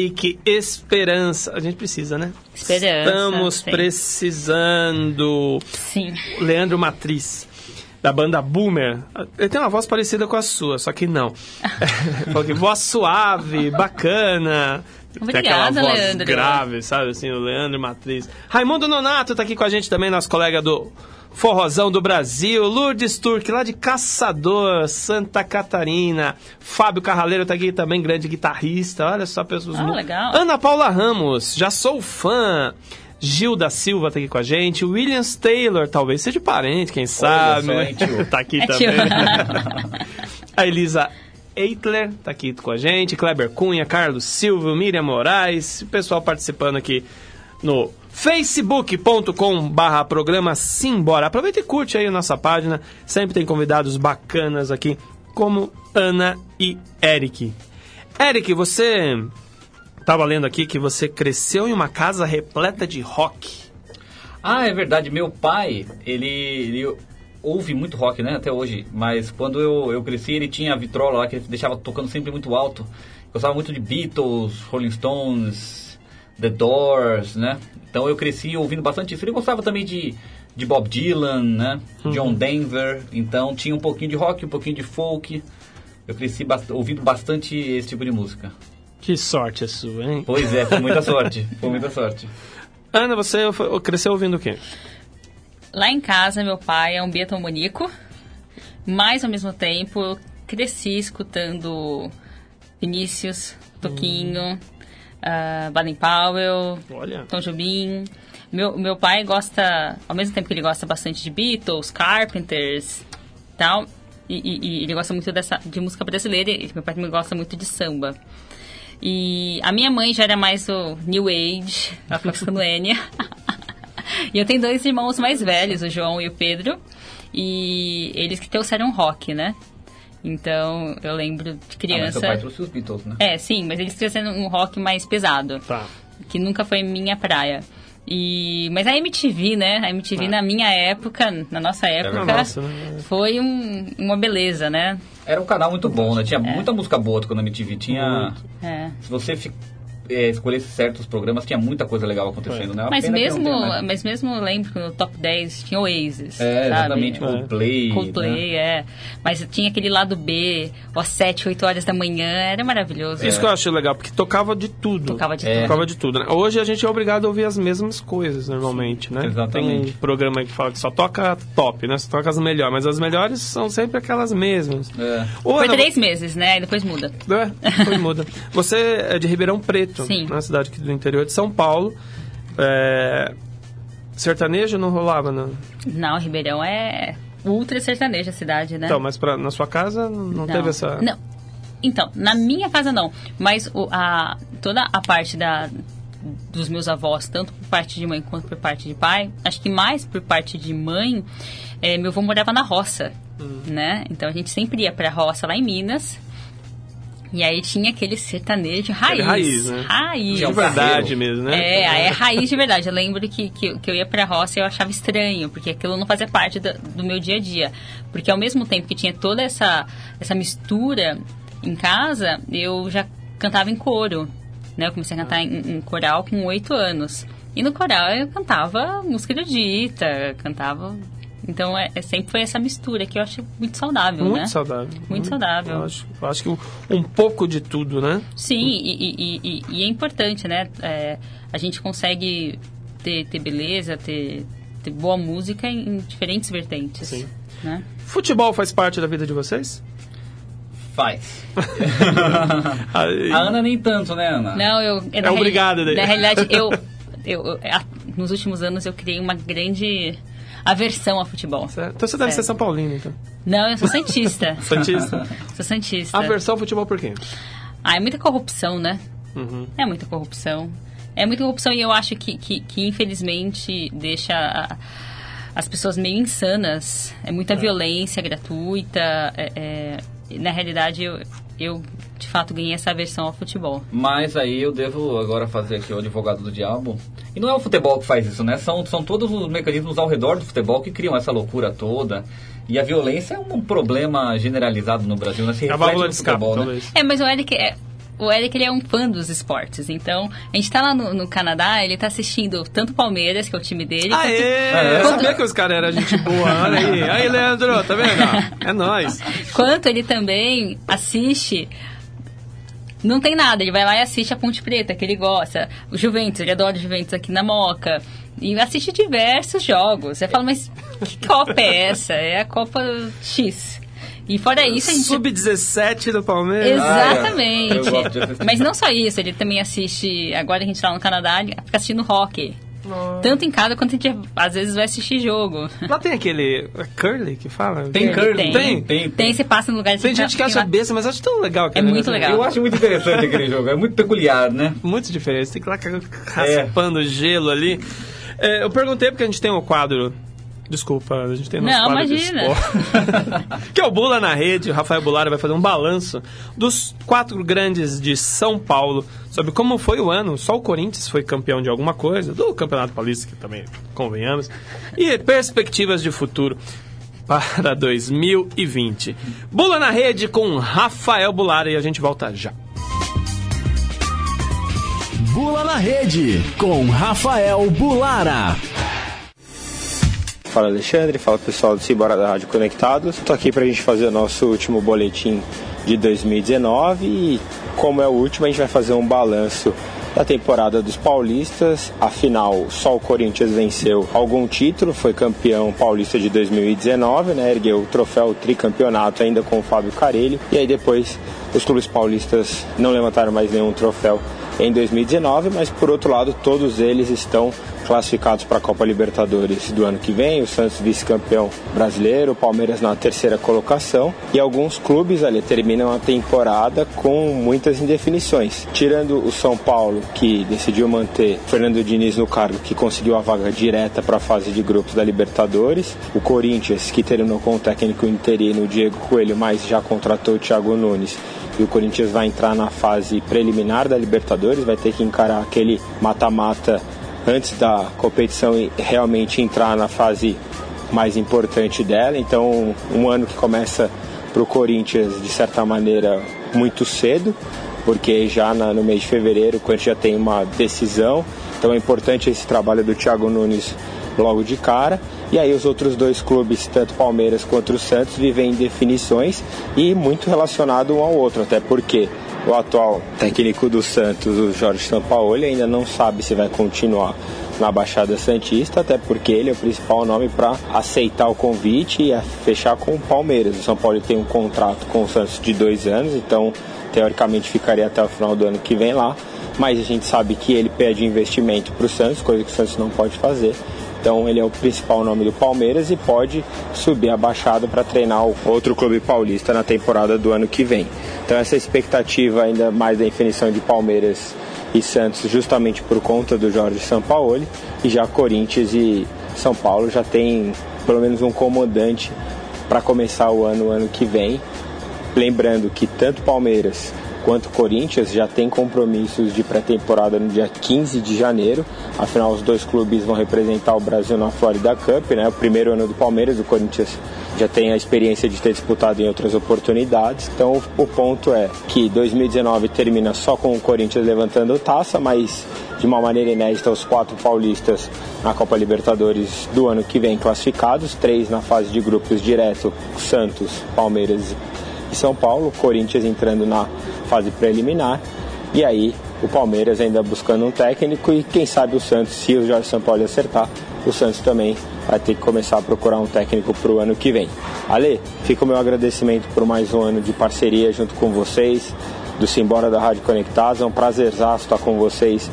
E Eric, esperança. A gente precisa, né? Esperança, Estamos sim. precisando. Sim. Leandro Matriz, da banda Boomer. Ele tem uma voz parecida com a sua, só que não. Falou que voz suave, bacana. tem aquela Obrigada, voz Leandro. grave, sabe? Assim, o Leandro Matriz. Raimundo Nonato tá aqui com a gente também, nosso colega do Forrozão do Brasil. Lourdes Turk, lá de Caçador, Santa Catarina. Fábio Carraleiro tá aqui também, grande guitarrista. Olha só, pessoas. Ah, legal. Ana Paula Ramos, já sou fã. Gil da Silva tá aqui com a gente. Williams Taylor, talvez seja parente, quem sabe. só, né? tio? tá aqui É também. tio. a Elisa Eitler tá aqui com a gente. Kleber Cunha, Carlos Silva, Miriam Moraes. O pessoal participando aqui no facebook.com barra programa Simbora. Aproveita e curte aí a nossa página. Sempre tem convidados bacanas aqui, como Ana e Eric. Eric, você estava lendo aqui que você cresceu em uma casa repleta de rock. Ah, é verdade. Meu pai, ele, ele ouve muito rock, né, até hoje. Mas quando eu, eu cresci, ele tinha a vitrola lá que ele deixava tocando sempre muito alto. Gostava muito de Beatles, Rolling Stones, The Doors, né? Então eu cresci ouvindo bastante isso. Ele gostava também de, de Bob Dylan, né? John Denver. Então tinha um pouquinho de rock, um pouquinho de folk. Eu cresci bast ouvindo bastante esse tipo de música. Que sorte a sua, hein? Pois é, foi muita sorte. Foi muita sorte. Ana, você foi- cresceu ouvindo o quê? Lá em casa, meu pai é um bietomanico, mas ao mesmo tempo eu cresci escutando Vinícius, Toquinho, ah, Baden Powell, Olha. Tom Jobim. Meu, meu pai gosta, ao mesmo tempo que ele gosta bastante de Beatles, Carpenters tal, e, e- e ele gosta muito dessa, de música brasileira, e meu pai também gosta muito de samba. E a minha mãe já era mais o New Age, ela ficava escutando Enya. e eu tenho dois irmãos mais velhos, o João e o Pedro, e eles que trouxeram rock, né? Então eu lembro de Ah, mas criança. seu pai trouxe os Beatles, né? É, sim, mas eles trouxeram um rock mais pesado Tá. que nunca foi minha praia. E, mas a MTV, né? A MTV Ah. na minha época, na nossa época, Nossa, né? foi um- uma beleza, né? Era um canal muito bom, né? Tinha muita música boa quando a MTV tinha... É. Se você é, escolhesse certos programas, tinha muita coisa legal acontecendo, né? Mas mesmo, tenha mas mesmo eu lembro que no top 10 tinha Oasis, É, sabe? exatamente, Coldplay. Coldplay, né? é. Mas tinha aquele lado B, às 7, 8 horas da manhã, era maravilhoso. Isso que eu acho legal, porque tocava de tudo. Tocava de É. tudo. Tocava de tudo, né? Hoje a gente é obrigado a ouvir as mesmas coisas, normalmente, né? exatamente. Tem um programa aí que fala que só toca top, né? Só toca as melhores, mas as melhores são sempre aquelas mesmas. É. Ô, Por Ana, três meses, né? E depois muda. É, depois muda. Você é de Ribeirão Preto, Sim. na cidade do interior de São Paulo. É, Sertanejo não rolava, não? Não, Ribeirão é ultra sertaneja a cidade, né? Então, mas pra, na sua casa não, teve essa... Não. Então, na minha casa não. Mas o, a, toda a parte da, dos meus avós, tanto por parte de mãe quanto por parte de pai, acho que mais por parte de mãe, eh, meu avô morava na roça, Hum. né? Então a gente sempre ia pra roça lá em Minas. E aí tinha aquele sertanejo raiz. Aquele raiz, né? Raiz. De verdade mesmo, né? É, é raiz de verdade. Eu lembro que, que, que eu ia pra roça e eu achava estranho, porque aquilo não fazia parte do, do meu dia a dia. Porque ao mesmo tempo que tinha toda essa, essa mistura em casa, eu já cantava em coro. Né? Eu comecei a cantar em, em coral com oito anos. E no coral eu cantava música erudita, cantava... Então é, é- sempre foi essa mistura que eu acho muito saudável, Muito né? saudável. Muito saudável. Eu acho, eu acho que um, um pouco de tudo, né? Sim, e, e- e- e é importante, né? É, a gente consegue ter, ter beleza, ter, ter boa música em, em diferentes vertentes. Sim. Né? Futebol faz parte da vida de vocês? Faz. A Ana nem tanto, né, Ana? Não, eu. É obrigado daí. reali- Na realidade, eu, eu, eu- a- Nos últimos anos eu criei uma grande aversão ao futebol. Certo. Então você deve ser Certo. São Paulino, então. Não, eu sou Santista. Santista. sou Santista. Aversão ao futebol por quê? Ah, é muita corrupção, né? Uhum. É muita corrupção. É muita corrupção e eu acho que, que, que, infelizmente deixa a- as pessoas meio insanas. É muita violência gratuita. é- é- na realidade, eu, eu de fato ganhei essa aversão ao futebol. Mas aí eu devo agora fazer aqui o advogado do diabo. E não é o futebol que faz isso, né? São, são todos os mecanismos ao redor do futebol que criam essa loucura toda. E a violência é um problema generalizado no Brasil, né? Se É a válvula de escape, futebol, né? É, mas o Eric é. O Eric ele é um fã dos esportes, então a gente tá lá no, no Canadá, ele tá assistindo tanto o Palmeiras, que é o time dele, quanto- Aê! Eu sabia que os caras eram gente boa, olha aí. Aí, Leandro, tá vendo? É nóis. quanto ele também assiste. Não tem nada, ele vai lá e assiste a Ponte Preta, que ele gosta. O Juventus, ele adora o Juventus aqui na Moca. E assiste diversos jogos. Você fala, mas que Copa é essa? É a Copa X. E fora isso, a gente. Sub-17 do Palmeiras. Exatamente. Ah, é. Mas não só isso, ele também assiste. Agora a gente tá no Canadá, ele fica assistindo hockey. Tanto em casa quanto a gente às vezes vai assistir jogo. Lá tem aquele. é Curly que fala? Tem curling, Tem. tem, tem. Tem, você passa no lugar de Tem gente que acha lá- besta, mas acho tão legal. aquele É muito negócio. legal. Eu acho muito interessante aquele jogo, é muito peculiar, né? Muito diferente. Tem que ir lá raspando gelo ali. É, eu perguntei porque a gente tem um quadro. Desculpa, a gente tem nosso Não, quadro de imagina. esporte. que é o Bula na Rede. O Rafael Bulara vai fazer um balanço dos quatro grandes de São Paulo sobre como foi o ano. Só o Corinthians foi campeão de alguma coisa, do Campeonato Paulista, que também convenhamos. E perspectivas de futuro para 2020. Bula na Rede com Rafael Bulara e a gente volta já. Bula na Rede, com Rafael Bulara. Fala Alexandre, fala pessoal do Simbora da Rádio Conectados. Estou aqui para a gente fazer o nosso último boletim de 2019 e, como é o último, a gente vai fazer um balanço da temporada dos paulistas. Afinal, só o Corinthians venceu algum título, foi campeão paulista de 2019, né? ergueu o troféu tricampeonato ainda com o Fábio Carelli. E aí depois os clubes paulistas não levantaram mais nenhum troféu em 2019, mas por outro lado todos eles estão classificados para a Copa Libertadores do ano que vem, o Santos vice-campeão brasileiro, o Palmeiras na terceira colocação e alguns clubes ali terminam a temporada com muitas indefinições. Tirando o São Paulo, que decidiu manter Fernando Diniz no cargo, que conseguiu a vaga direta para a fase de grupos da Libertadores, o Corinthians, que terminou com o técnico interino Diego Coelho, mas já contratou o Thiago Nunes e o Corinthians vai entrar na fase preliminar da Libertadores, vai ter que encarar aquele mata-mata antes da competição realmente entrar na fase mais importante dela. Então, um ano que começa para o Corinthians, de certa maneira, muito cedo, porque já na- no mês de fevereiro o Corinthians já tem uma decisão. Então, é importante esse trabalho do Thiago Nunes logo de cara. E aí os outros dois clubes, tanto Palmeiras quanto o Santos, vivem definições e muito relacionado um ao outro, até porque o atual técnico do Santos, o Jorge Sampaoli, ainda não sabe se vai continuar na Baixada Santista, até porque ele é o principal nome para aceitar o convite e fechar com o Palmeiras. O São Paulo tem um contrato com o Santos de dois anos, então teoricamente ficaria até o final do ano que vem lá, mas a gente sabe que ele pede investimento para o Santos, coisa que o Santos não pode fazer. Então ele é o principal nome do Palmeiras e pode subir a baixada para treinar outro clube paulista na temporada do ano que vem. Então essa expectativa ainda mais da definição de Palmeiras e Santos justamente por conta do Jorge Sampaoli e já Corinthians e São Paulo já tem pelo menos um comandante para começar o ano o ano que vem. Lembrando que tanto Palmeiras quanto Corinthians já tem compromissos de pré-temporada no dia 15 de janeiro. Afinal, os dois clubes vão representar o Brasil na Florida Cup, né? O primeiro ano do Palmeiras, o Corinthians já tem a experiência de ter disputado em outras oportunidades. Então, o ponto é que 2019 termina só com o Corinthians levantando taça, mas de uma maneira inédita os quatro paulistas na Copa Libertadores do ano que vem classificados, três na fase de grupos direto, Santos, Palmeiras e São Paulo, Corinthians entrando na fase preliminar e aí o Palmeiras ainda buscando um técnico e quem sabe o Santos, se o Jorge São Paulo acertar, o Santos também vai ter que começar a procurar um técnico para o ano que vem. Ale, fica o meu agradecimento por mais um ano de parceria junto com vocês, do Simbora da Rádio Conectados, é um prazerzaço estar com vocês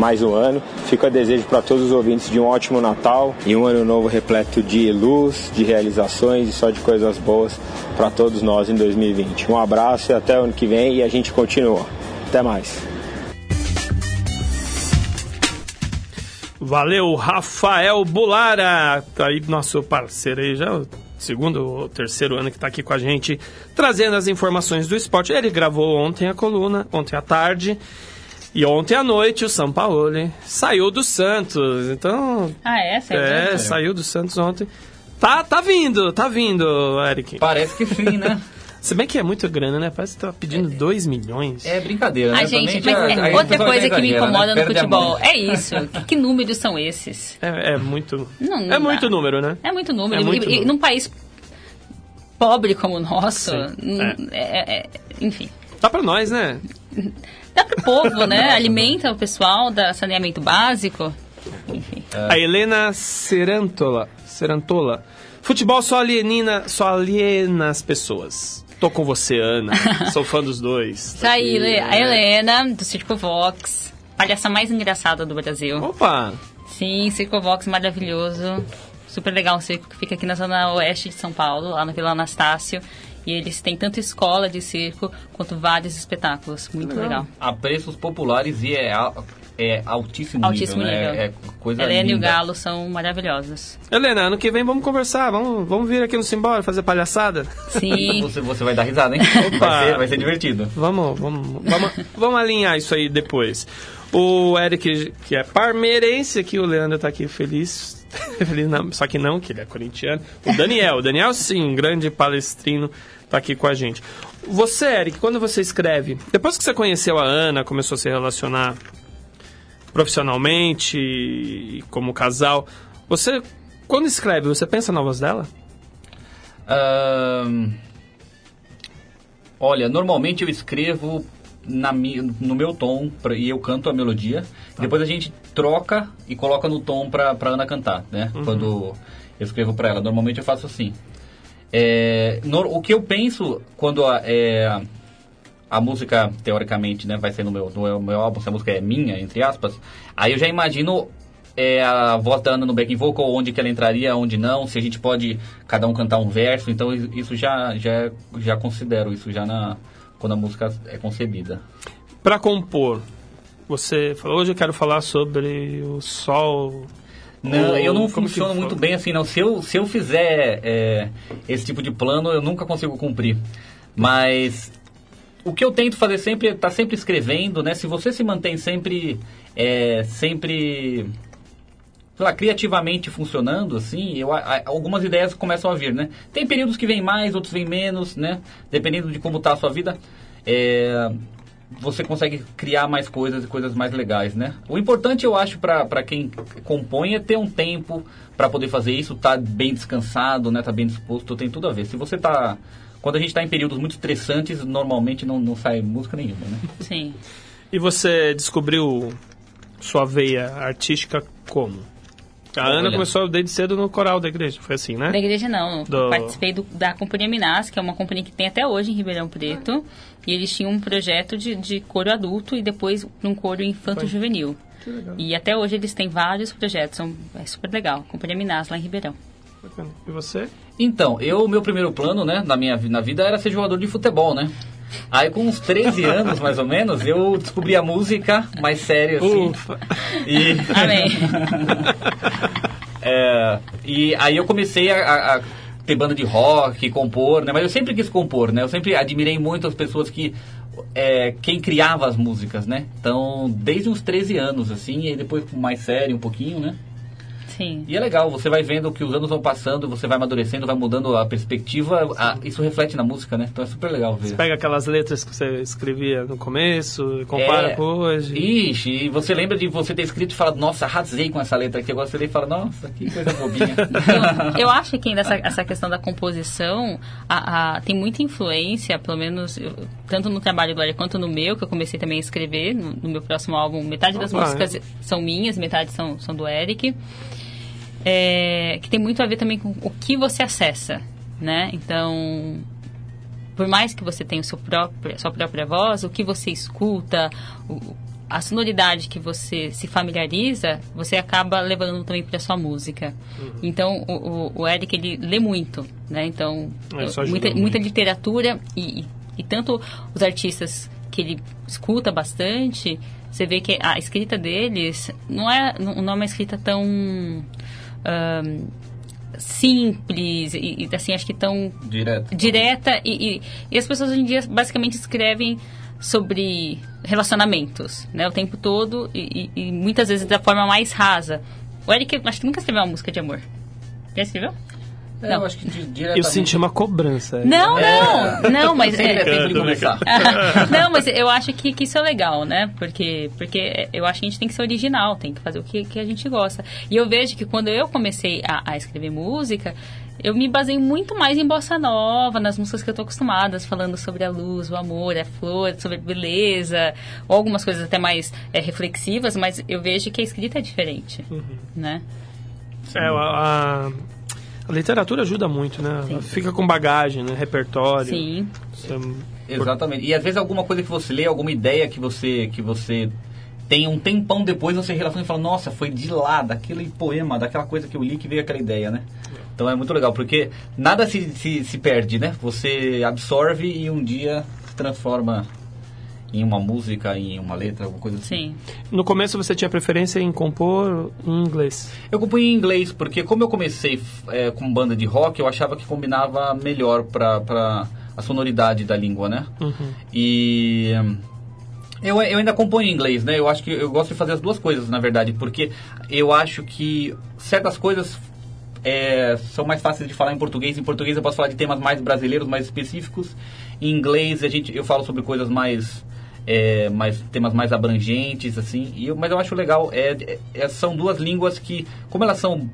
mais um ano. Fico a desejo para todos os ouvintes de um ótimo Natal e um ano novo repleto de luz, de realizações e só de coisas boas para todos nós em 2020. Um abraço e até o ano que vem e a gente continua. Até mais. Valeu, Rafael Bulara. Tá aí nosso parceiro aí já. Segundo ou terceiro ano que está aqui com a gente, trazendo as informações do esporte. Ele gravou ontem a coluna, ontem à tarde. E ontem à noite o São Paulo saiu do Santos. Então, Ah, é? Saiu é, saiu do Santos ontem. Tá, tá vindo, tá vindo, Eric. Parece que sim, né? Se bem que é muito grana, né? Parece que tá pedindo 2 milhões. É brincadeira, né? Ai, gente, mas já- é o outra coisa que me né? incomoda no Perde a futebol é isso. Que, que números são esses? É, é muito. Não, não é dá. muito número, né? É muito número. É muito e, e número. num país pobre como o nosso, Sim, é- é- enfim. Tá pra nós, né? Dá pro povo, né? Alimenta o pessoal, dá saneamento básico. Enfim. A Helena Serantola. Serantola. Futebol só alienina, só aliena as pessoas. Tô com você, Ana. Sou fã dos dois. Isso aí, a é. Helena, do Circo Vox. Palhaça mais engraçada do Brasil. Opa! Sim, Circo Vox maravilhoso. Super legal, um circo que fica aqui na zona oeste de São Paulo, lá na Vila Anastácio. E eles têm tanto escola de circo quanto vários espetáculos. Muito legal. A preços populares e é, é altíssimo, Altíssimo nível, nível. né? É coisa Helena e o linda. Galo são maravilhosos. Helena, ano que vem vamos conversar, vamos, vamos vir aqui no Simbora fazer palhaçada? Sim. Você, você vai dar risada, hein? Vai ser, vai ser divertido. Vamos, vamos, vamos, vamos alinhar isso aí depois. O Eric, que é parmeirense aqui, o Leandro tá aqui feliz. feliz não, só que não, que ele é corintiano. O Daniel, o Daniel sim, grande palestrino, tá aqui com a gente. Você, Eric, quando você escreve, depois que você conheceu a Ana, começou a se relacionar profissionalmente como casal, você, quando escreve, você pensa na voz dela? Ahn, olha, normalmente eu escrevo na no meu tom pra- e eu canto a melodia. Depois a gente troca e coloca no tom pra, pra Ana cantar, né? Quando eu escrevo pra ela. Normalmente eu faço assim. É, no- o que eu penso quando a, é, a música, teoricamente, né, vai ser no meu, no meu álbum, se a música é minha, entre aspas, aí eu já imagino é, a voz da Ana no backing vocal, onde que ela entraria, onde não, se a gente pode cada um cantar um verso, então isso já, já, já considero, isso já na, quando a música é concebida. Para compor, você falou, hoje eu quero falar sobre o sol. Não, eu não funciono muito bem assim, não. Se eu, se eu fizer é, esse tipo de plano, eu nunca consigo cumprir. Mas o que eu tento fazer sempre é estar sempre escrevendo, né? Se você se mantém sempre, é, sempre, sei lá, criativamente funcionando, assim, eu, algumas ideias começam a vir, né? Tem períodos que vem mais, outros vem menos, né? Dependendo de como está a sua vida. É, você consegue criar mais coisas e coisas mais legais, né? O importante, eu acho, para quem compõe é ter um tempo para poder fazer isso, tá bem descansado, né? Tá bem disposto, tem tudo a ver. Se você tá... Quando a gente está em períodos muito estressantes, normalmente não, não sai música nenhuma, né? Sim. E você descobriu sua veia artística como? A Ana Olha. começou desde cedo no coral da igreja, foi assim, né? Da igreja não. Do- Eu Participei do- da Companhia Minas, que é uma companhia que tem até hoje em Ribeirão Preto. E eles tinham um projeto de, de coro adulto e depois um coro infanto-juvenil. E até hoje eles têm vários projetos, são, é super legal. Companhia Minas, lá em Ribeirão. Bacana. E você? Então, eu, meu primeiro plano, né, na minha na vida era ser jogador de futebol, né? Aí com uns 13 anos, mais ou menos, eu descobri a música mais sério, assim. Ufa! E, Amém. é, e aí eu comecei a, a- ter banda de rock, compor, né? Mas eu sempre quis compor, né? Eu sempre admirei muito as pessoas que... é, quem criava as músicas, né? Então, desde uns 13 anos, assim, e depois mais sério um pouquinho, né? Sim. E é legal, você vai vendo que os anos vão passando, você vai amadurecendo, vai mudando a perspectiva, a- isso reflete na música, né? Então é super legal ver. Pega aquelas letras que você escrevia no começo, compara É, com hoje. Ixi, e você lembra de você ter escrito e fala, nossa, arrasei com essa letra aqui. Agora você lê e fala, nossa, que coisa bobinha. Eu, eu acho que ainda essa, essa questão da composição a- a- tem muita influência, pelo menos eu- tanto no trabalho do Glória quanto no meu, que eu comecei também a escrever no, no meu próximo álbum. Metade das músicas são minhas, metade são, são do Eric. É, que tem muito a ver também com o que você acessa, né? Então, por mais que você tenha o seu próprio, sua própria voz, o que você escuta, o- a sonoridade que você se familiariza, você acaba levando também para sua música. Então, o, o, Eric, ele lê muito, né? Então, É, muita, muito. muita literatura e, e, tanto os artistas que ele escuta bastante, você vê que a escrita deles não é, não é uma escrita tão... ahn, simples e, e, assim acho que tão Direto. direta e, e, e as pessoas hoje em dia basicamente escrevem sobre relacionamentos, né, o tempo todo e muitas vezes da forma mais rasa. O Eric, acho que nunca escreveu uma música de amor. Já escreveu? É, Não. Eu acho que diretamente... Eu senti uma cobrança. Não, É. não, não, mas Sempre é é, tempo começar. não, mas eu acho que, que isso é legal, né? Porque, porque eu acho que a gente tem que ser original, tem que fazer o que, que a gente gosta. E eu vejo que quando eu comecei a, a escrever música, eu me basei muito mais em bossa nova, nas músicas que eu tô acostumada, falando sobre a luz, o amor, a flor, sobre beleza, ou algumas coisas até mais é, reflexivas, mas eu vejo que a escrita é diferente, né? É, a, a- literatura ajuda muito, né? Ela Fica com bagagem, né? Repertório. Sim. É- Exatamente. E às vezes alguma coisa que você lê, alguma ideia que você, que você tem um tempão depois você relaciona e fala, nossa, foi de lá, daquele poema, daquela coisa que eu li que veio aquela ideia, né? Então é muito legal, porque nada se, se, se perde, né? Você absorve e um dia se transforma em uma música, em uma letra, alguma coisa assim. Sim. No começo você tinha preferência em compor em inglês. Eu compunha em inglês, porque como eu comecei é, com banda de rock, eu achava que combinava melhor pra, pra a sonoridade da língua, né? E hum, eu, eu ainda componho em inglês, né? Eu acho que eu gosto de fazer as duas coisas, na verdade, porque eu acho que certas coisas é, são mais fáceis de falar em português. Em português eu posso falar de temas mais brasileiros, mais específicos. Em inglês a gente, eu falo sobre coisas mais, é, mais temas mais abrangentes, assim. E eu, mas eu acho legal, é, é- são duas línguas que, como elas são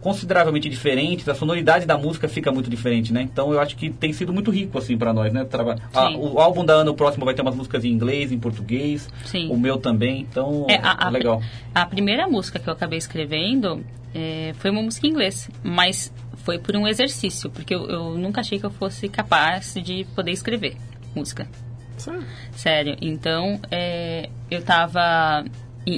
consideravelmente diferentes, a sonoridade da música fica muito diferente, né? Então eu acho que tem sido muito rico assim para nós, né? A- Sim. o álbum da Ana o próximo vai ter umas músicas em inglês, em português, Sim. o meu também, então É, a, a- legal. a primeira música que eu acabei escrevendo é, foi uma música em inglês, mas foi por um exercício, porque eu, eu nunca achei que eu fosse capaz de poder escrever música. Sério. Então, é, eu tava. Em,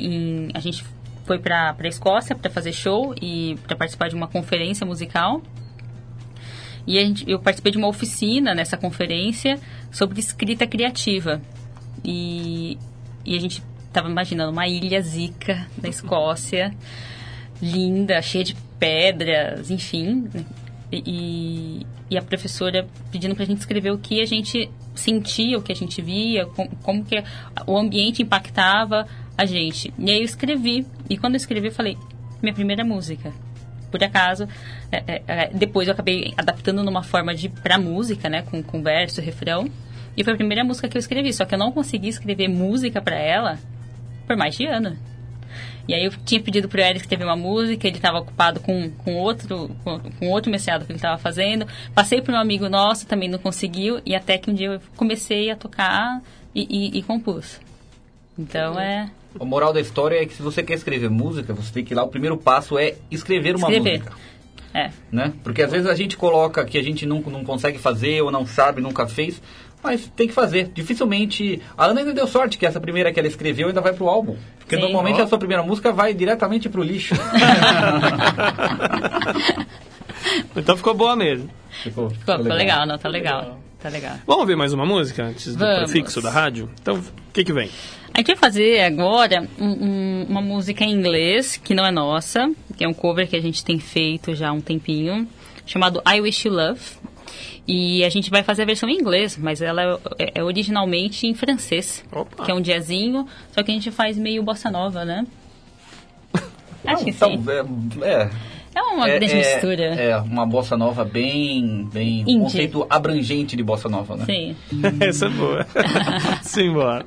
em- a gente foi pra, pra Escócia pra fazer show e pra participar de uma conferência musical. E a gente, eu participei de uma oficina nessa conferência sobre escrita criativa. E, e a gente tava imaginando uma ilha zica na Escócia, linda, cheia de pedras, enfim. E, e a professora pedindo pra gente escrever o que a gente sentia, o que a gente via, com- como que o ambiente impactava a gente. E aí eu escrevi. E quando eu escrevi, eu falei, minha primeira música. Por acaso, é, é, é, depois eu acabei adaptando numa forma de pra música, né, com, com verso, refrão. E foi a primeira música que eu escrevi, só que eu não consegui escrever música pra ela por mais de ano. E aí eu tinha pedido pro Eric escrever uma música, ele estava ocupado com, com outro com, com outro mestrado que ele estava fazendo. Passei para um amigo nosso, também não conseguiu, e até que um dia eu comecei a tocar e, e, e compus. Então é A moral da história é que se você quer escrever música, você tem que ir lá, o primeiro passo é escrever uma escrever. música. É, né? Porque às vezes a gente coloca que a gente não, não consegue fazer ou não sabe, nunca fez, mas tem que fazer. Dificilmente. A Ana ainda deu sorte que essa primeira que ela escreveu ainda vai pro álbum. Porque Sim. normalmente Ó. a sua primeira música vai diretamente pro lixo. Então ficou boa mesmo. ficou, ficou, ficou legal, não, tá legal. Tá legal. Vamos ouvir mais uma música antes do Vamos. prefixo da rádio? Então, o que que vem? A gente vai fazer agora um- um- uma música em inglês, que não é nossa, que é um cover que a gente tem feito já há um tempinho, chamado I Wish You Love. E a gente vai fazer a versão em inglês, mas ela é, é originalmente em francês, Opa. que é um jazzinho, só que a gente faz meio bossa nova, né? Acho que Então, sim. é, É uma é, grande é- mistura. É, uma bossa nova bem. bem Indie. um conceito abrangente de bossa nova, né? Sim. Essa é boa. Simbora.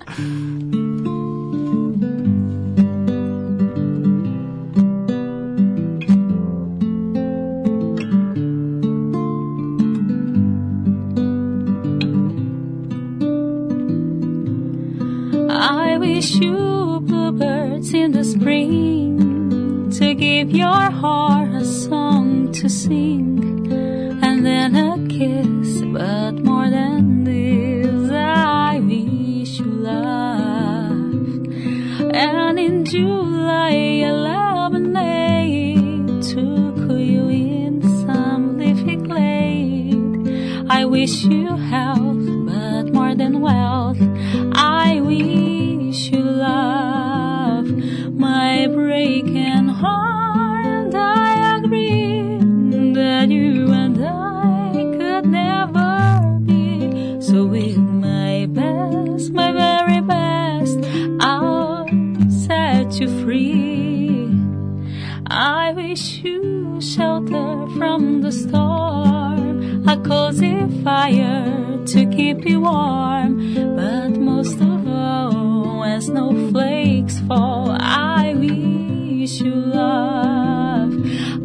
Wish you bluebirds in the spring to give your heart a song to sing and then a kiss, but more than this, I wish you love. And in July, a lemonade took you in some leafy glade. I wish you cozy fire to keep you warm. But most of all, when snowflakes fall, I wish you love.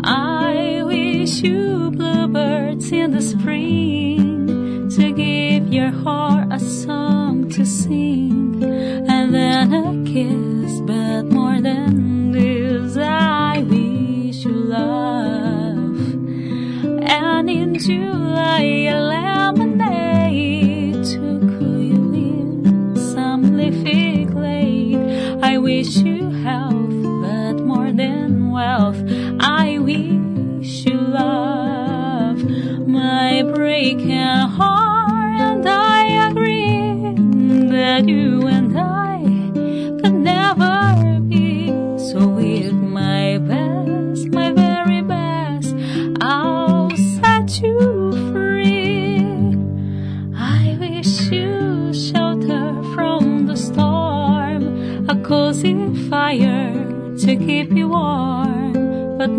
I wish you bluebirds in the spring to give your heart a song to sing and then a July, lemonade to cool you in some leafy glade. I wish you health, but more than wealth, I wish you love. My heart, and I agree that you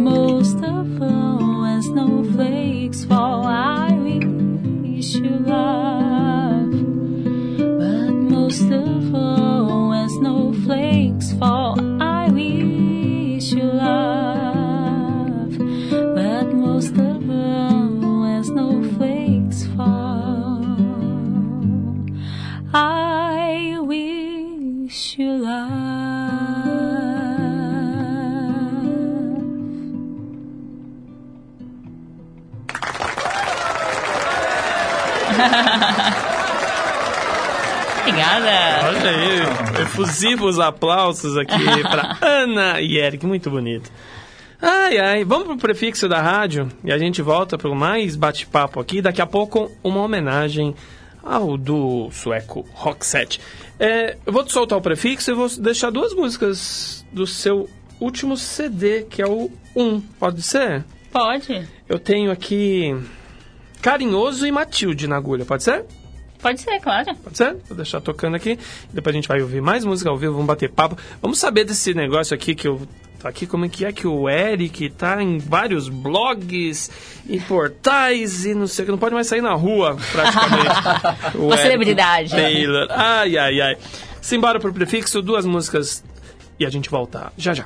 more. Obrigada. Olha aí, efusivos aplausos aqui para Ana e Eric, muito bonito. Ai, ai, vamos pro prefixo da rádio e a gente volta para mais bate-papo aqui. Daqui a pouco, uma homenagem ao do sueco Roxette. É, eu vou te soltar o prefixo e vou deixar duas músicas do seu último CD, que é o 1. Pode ser? Pode. Eu tenho aqui Carinhoso e Matilde na agulha, pode ser? Pode ser, claro. Pode ser? Vou deixar tocando aqui. Depois a gente vai ouvir mais música ao vivo, vamos bater papo. Vamos saber desse negócio aqui que eu. Tá aqui como é que é que o Eric tá em vários blogs e portais e não sei o que. Não pode mais sair na rua, praticamente. Uma Eric celebridade. Taylor. Ai, ai, ai. Simbora pro prefixo, duas músicas e a gente volta já já.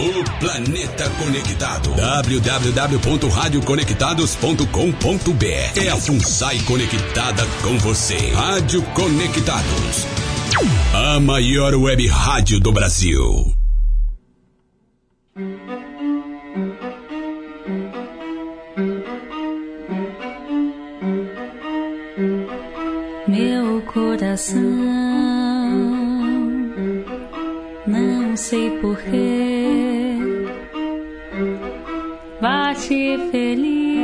O planeta conectado. www.radioconectados.com.br É a FUNSAI conectada com você. Rádio Conectados. A maior web rádio do Brasil. Meu coração, não sei porquê, bate feliz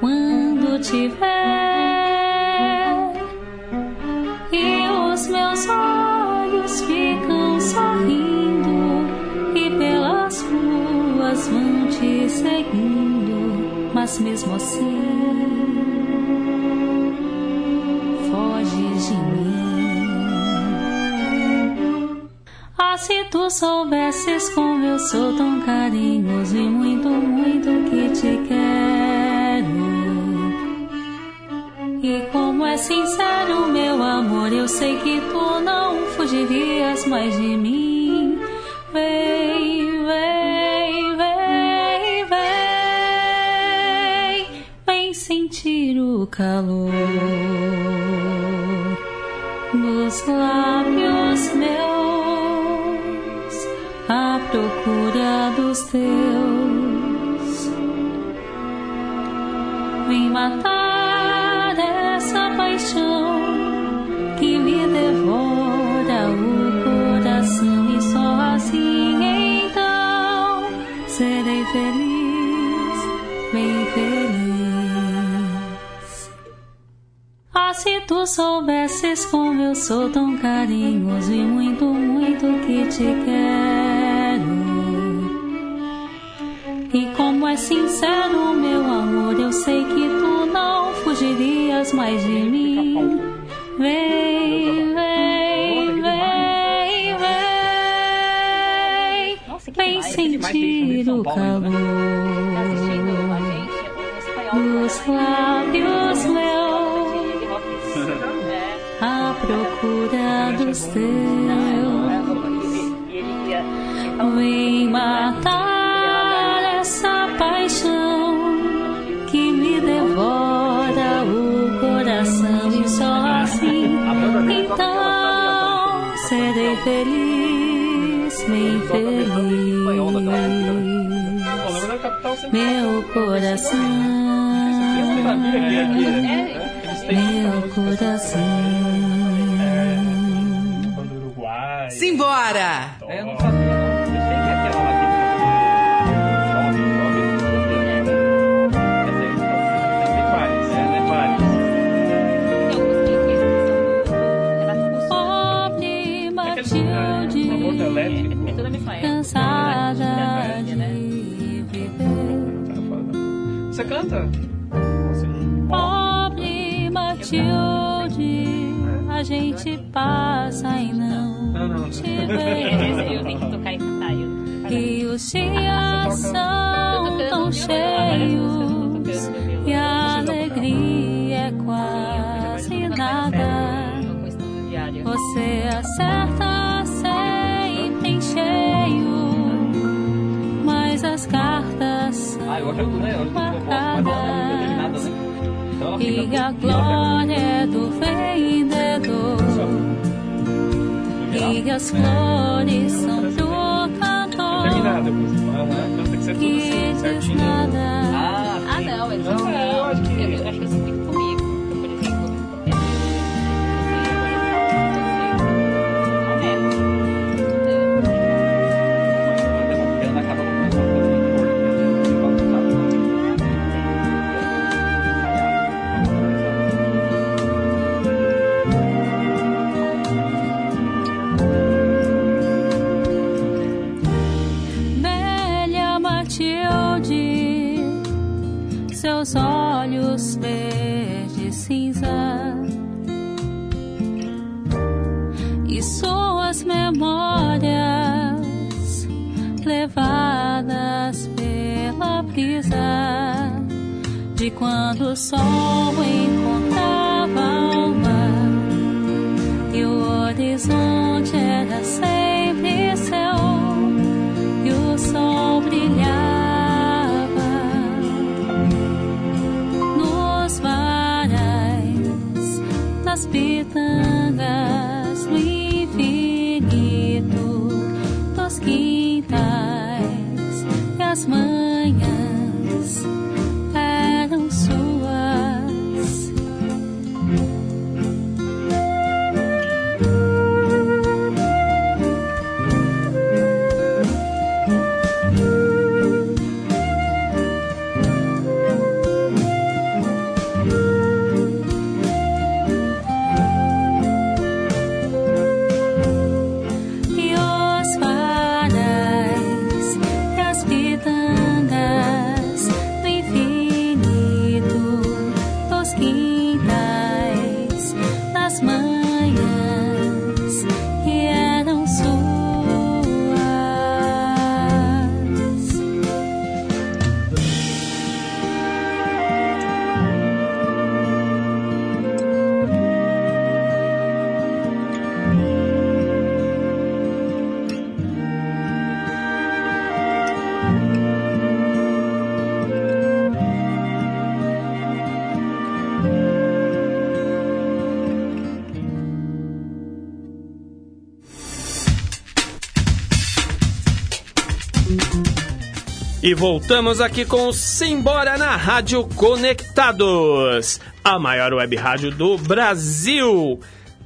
quando te ver e os meus olhos ficam sorrindo e pelas ruas vão te seguindo, mas mesmo assim se tu soubesses como eu sou tão carinhoso e muito, muito que te quero. E como é sincero meu amor, eu sei que tu não fugirias mais de mim. Vem, vem, vem, vem, vem sentir o calor dos lábios meus procura dos teus. Vem matar essa paixão que me devora o coração e só assim então serei feliz, bem feliz. Ah, se tu soubesses como eu sou tão carinhoso e muito, muito que te quero. Sincero, meu amor, eu sei que tu não fugirias mais de mim. Vem, vem, vem, vem. Vem sentir o calor. Dos lábios meus. à procura dos teus. Vem matar serei feliz, bem feliz. Meu coração, meu coração. Simbora! É, eu não canta? Pobre Matilde, a gente passa e não te vê. Eu tenho que tocar e cantar. E os dias são tão cheios e a alegria é quase nada. Você acerta Ah, eu né? Eu né? Então ela fica... E a glória é do vendedor. E as flores são pro cantor Tem que ser tudo assim, certinho. Ah, Ah, não, é Não, eu acho que olhos verde cinza. E suas memórias Levadas pela brisa De quando o sol encontrava E voltamos aqui com o Simbora na Rádio Conectados, a maior web rádio do Brasil.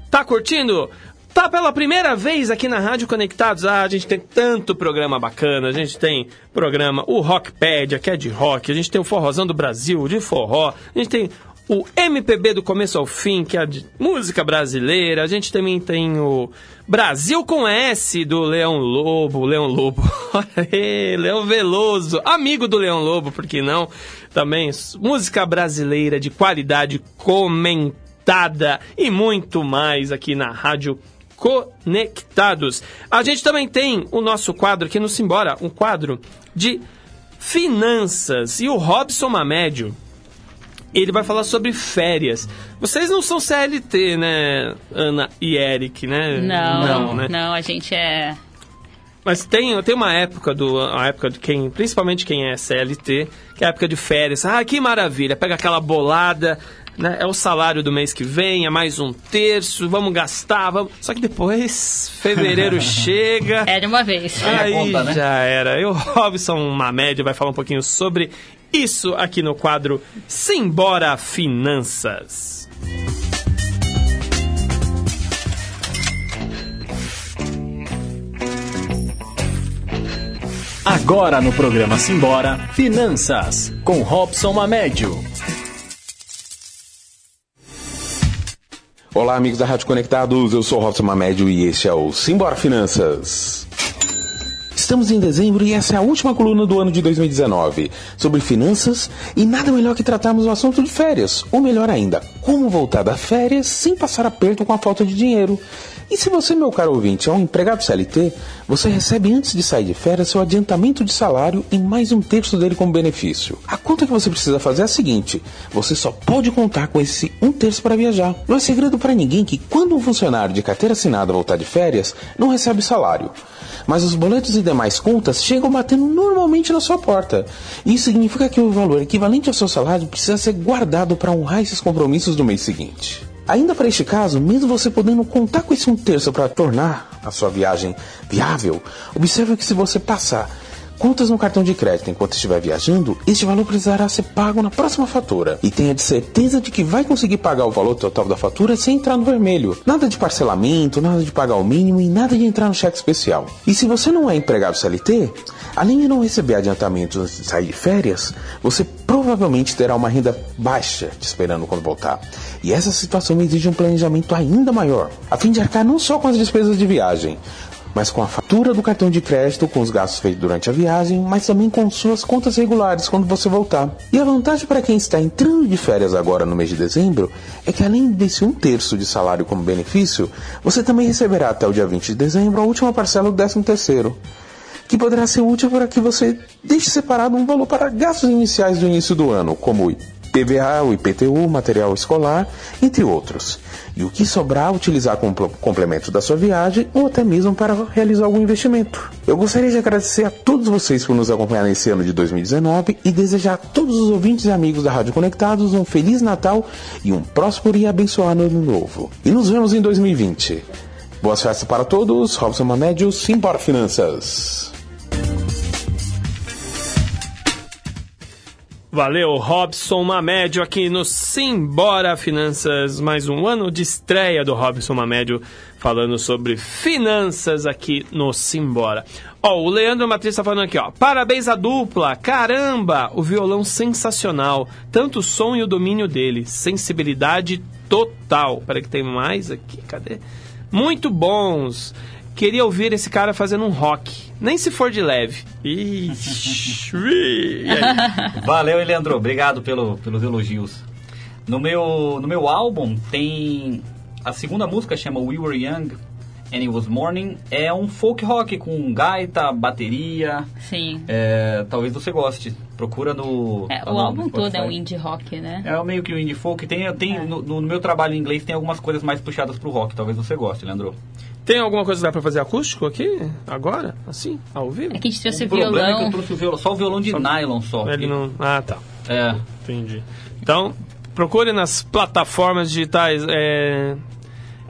Tá curtindo? Tá pela primeira vez aqui na Rádio Conectados? Ah, a gente tem tanto programa bacana. A gente tem programa o Rockpedia, que é de rock. A gente tem o Forrozão do Brasil, de forró. A gente tem o MPB do começo ao fim, que é a música brasileira. A gente também tem o Brasil com S do Leão Lobo, Leão Lobo, Leão Veloso, amigo do Leão Lobo, por que não? Também música brasileira de qualidade comentada e muito mais aqui na Rádio Conectados. A gente também tem o nosso quadro aqui no Simbora, um quadro de finanças. E o Robson Mamédio, ele vai falar sobre férias. Vocês não são CLT, né, Ana e Eric, né? Não, né? não, a gente é. Mas tem, tem uma época do a época de quem, principalmente quem é CLT, que é a época de férias. Ah, que maravilha! Pega aquela bolada, né? É o salário do mês que vem, é mais um terço, vamos gastar, vamos. Só que depois fevereiro chega. Era uma vez. Aí conta, né? já era. E o Robson Mamédia vai falar um pouquinho sobre isso aqui no quadro Simbora Finanças. Agora no programa Simbora, Finanças, com Robson Mamédio. Olá, amigos da Rádio Conectados, eu sou o Robson Mamédio e este é o Simbora Finanças. Estamos em dezembro e essa é a última coluna do ano de 2019 sobre finanças e nada melhor que tratarmos o assunto de férias, ou melhor ainda, como voltar das férias sem passar aperto com a falta de dinheiro. E se você, meu caro ouvinte, é um empregado CLT, você recebe antes de sair de férias seu adiantamento de salário e mais um terço dele como benefício. A conta que você precisa fazer é a seguinte: você só pode contar com esse um terço para viajar. Não é segredo para ninguém que quando um funcionário de carteira assinada voltar de férias, não recebe salário. Mas os boletos e demais contas chegam batendo normalmente na sua porta. Isso significa que o valor equivalente ao seu salário precisa ser guardado para honrar esses compromissos do mês seguinte. Ainda para este caso, mesmo você podendo contar com esse um terço para tornar a sua viagem viável, observe que se você passar contas no cartão de crédito enquanto estiver viajando, este valor precisará ser pago na próxima fatura. E tenha de certeza de que vai conseguir pagar o valor total da fatura sem entrar no vermelho. Nada de parcelamento, nada de pagar o mínimo e nada de entrar no cheque especial. E se você não é empregado CLT, além de não receber adiantamentos antes de sair de férias, você provavelmente terá uma renda baixa te esperando quando voltar. E essa situação exige um planejamento ainda maior, a fim de arcar não só com as despesas de viagem, mas com a fatura do cartão de crédito, com os gastos feitos durante a viagem, mas também com suas contas regulares quando você voltar. E a vantagem para quem está entrando de férias agora no mês de dezembro é que além desse um terço de salário como benefício, você também receberá até o dia 20 de dezembro a última parcela do 13 terceiro que poderá ser útil para que você deixe separado um valor para gastos iniciais do início do ano, como IPVA, o IPTU, material escolar, entre outros. E o que sobrar, utilizar como pl- complemento da sua viagem ou até mesmo para realizar algum investimento. Eu gostaria de agradecer a todos vocês por nos acompanhar nesse ano de 2019 e desejar a todos os ouvintes e amigos da Rádio Conectados um Feliz Natal e um próspero e abençoado Ano Novo. E nos vemos em 2020. Boas festas para todos, Robson Mamédio, Simbora Finanças. Valeu, Robson Mamédio aqui no Simbora Finanças. Mais um ano de estreia do Robson Mamédio falando sobre finanças aqui no Simbora. Ó, o Leandro Matriz tá falando aqui, ó. Parabéns à dupla! Caramba! O violão sensacional. Tanto o som e o domínio dele. Sensibilidade total. Peraí que tem mais aqui. Cadê? Muito bons. Queria ouvir esse cara fazendo um rock. Nem se for de leve. Ixi, e? Valeu, Leandro. Obrigado pelo, pelos elogios. No meu, no meu álbum tem a segunda música chama We Were Young and It Was Morning. É um folk rock com gaita, bateria. Sim. É, talvez você goste. Procura no. É, tá o no álbum todo é um indie rock, né? É meio que o indie folk. Tem, tem, É. no, no meu trabalho em inglês tem algumas coisas mais puxadas pro rock. Talvez você goste, Leandro. Tem alguma coisa que dá pra fazer acústico aqui? Agora? Assim? Ao vivo? É que a gente trouxe o problema é que violão. eu trouxe o violão, só o violão de nylon só. Ele não... Ah, tá. É. Entendi. Então, procure nas plataformas digitais. É...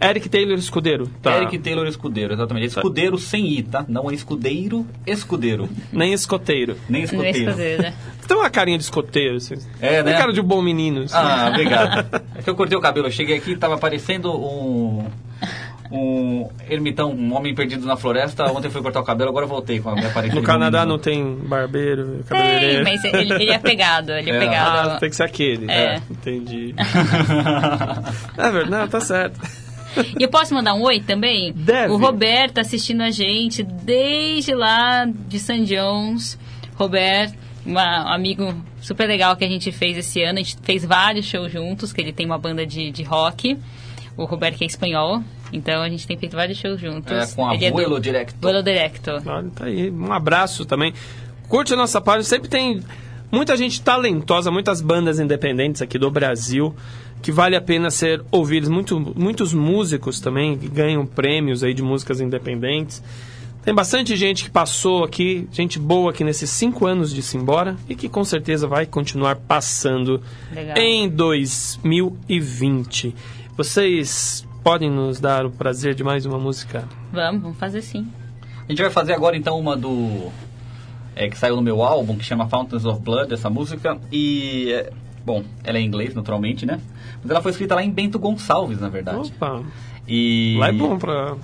Eric Taylor Escudeiro. Tá. Eric Taylor Escudeiro, exatamente. Escudeiro sem I, tá? Não é escudeiro, escudeiro. Nem escoteiro. Nem Não escoteiro. escudeiro, né? Tem uma carinha de escoteiro. Assim. É, né? Tem cara de bom menino. assim. Ah, obrigado. É que eu cortei o cabelo. Eu cheguei aqui e tava parecendo um... um ermitão, um homem perdido na floresta. Ontem fui cortar o cabelo, agora voltei com a minha aparência. No Canadá menino. não tem barbeiro, Tem, cabeleireiro? mas ele, ele é pegado, ele é, É. pegado. Ah, tem que ser aquele. É. Entendi. é verdade, não, tá certo. E eu posso mandar um oi também? Deve. O Roberto tá assistindo a gente desde lá de St. John's. Roberto, um amigo super legal que a gente fez esse ano. A gente fez vários shows juntos, que ele tem uma banda de, de rock. O Roberto que é espanhol. Então a gente tem feito vários shows juntos. É, com a Ele Vuelo do Directo. Vuelo Directo. Olha, tá aí. Um abraço também. Curte a nossa página. Sempre tem muita gente talentosa, muitas bandas independentes aqui do Brasil que vale a pena ser ouvidos. Muito, muitos músicos também que ganham prêmios aí de músicas independentes. Tem bastante gente que passou aqui, gente boa aqui nesses cinco anos de Simbora e que com certeza vai continuar passando Legal. em 2020. Vocês podem nos dar o prazer de mais uma música? Vamos, vamos fazer sim. A gente vai fazer agora então uma do. é, que saiu no meu álbum, que chama Fountains of Blood, essa música. E. é, bom, ela é em inglês, naturalmente, né? Mas ela foi escrita lá em Bento Gonçalves, na verdade. Opa, E. lá é bom pra,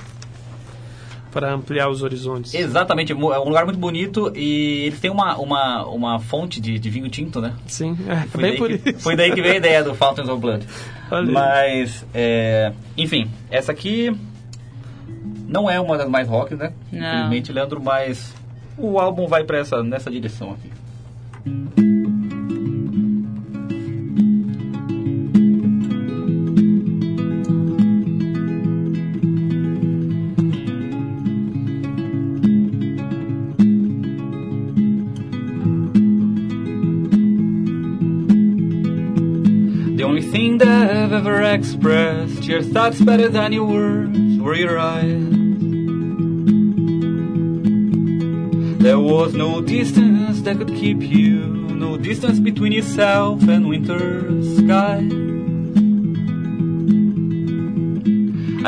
pra ampliar os horizontes. Exatamente, é um lugar muito bonito e eles têm uma, uma, uma fonte de, de vinho tinto, né? Sim, é Foi bem daí por que, isso. Foi daí que veio a ideia do Fountains of Blood. Aí. Mas, é, enfim, essa aqui não é uma das mais rock, né? Não. Infelizmente, Leandro, mas o álbum vai pra essa, nessa direção aqui. The only thing that I've ever expressed your thoughts better than your words were your eyes. There was no distance that could keep you, no distance between yourself and winter sky.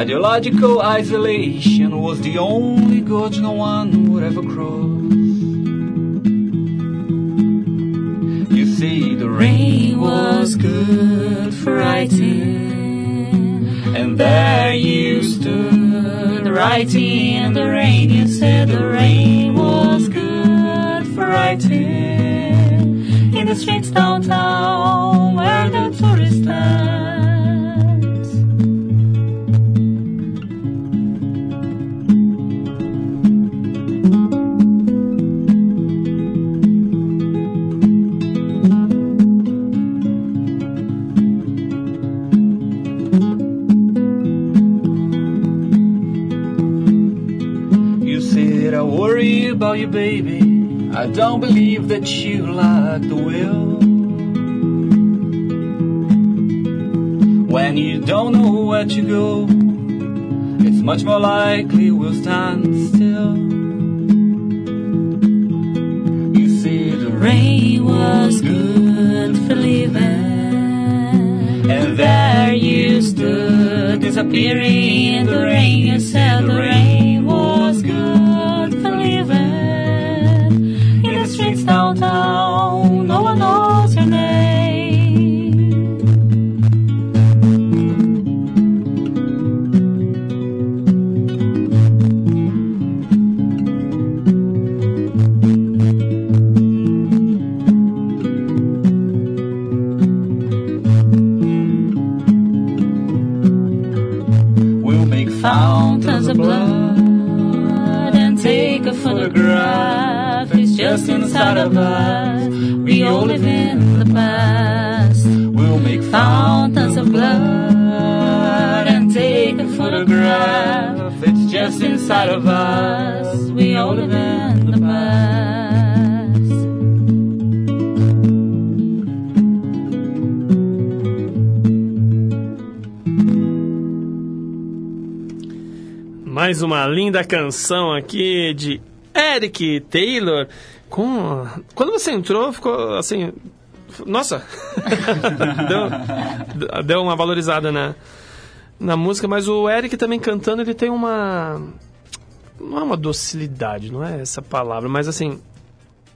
Ideological isolation was the only gorge no one would ever cross. Rain was good for writing, and there you stood writing in the rain. You said the rain was good for writing in the streets downtown where the tourists stands. Don't believe that you like the will. When you don't know where to go, it's much more likely we'll stand still. You see, the rain was good for living. And there you stood, disappearing in the rain. You said the rain Mais uma linda canção aqui de Eric Taylor. Com... Quando você entrou, ficou assim. Nossa! deu, deu uma valorizada na, na música, mas o Eric também cantando, ele tem uma. Não é uma docilidade, não é essa palavra, mas assim.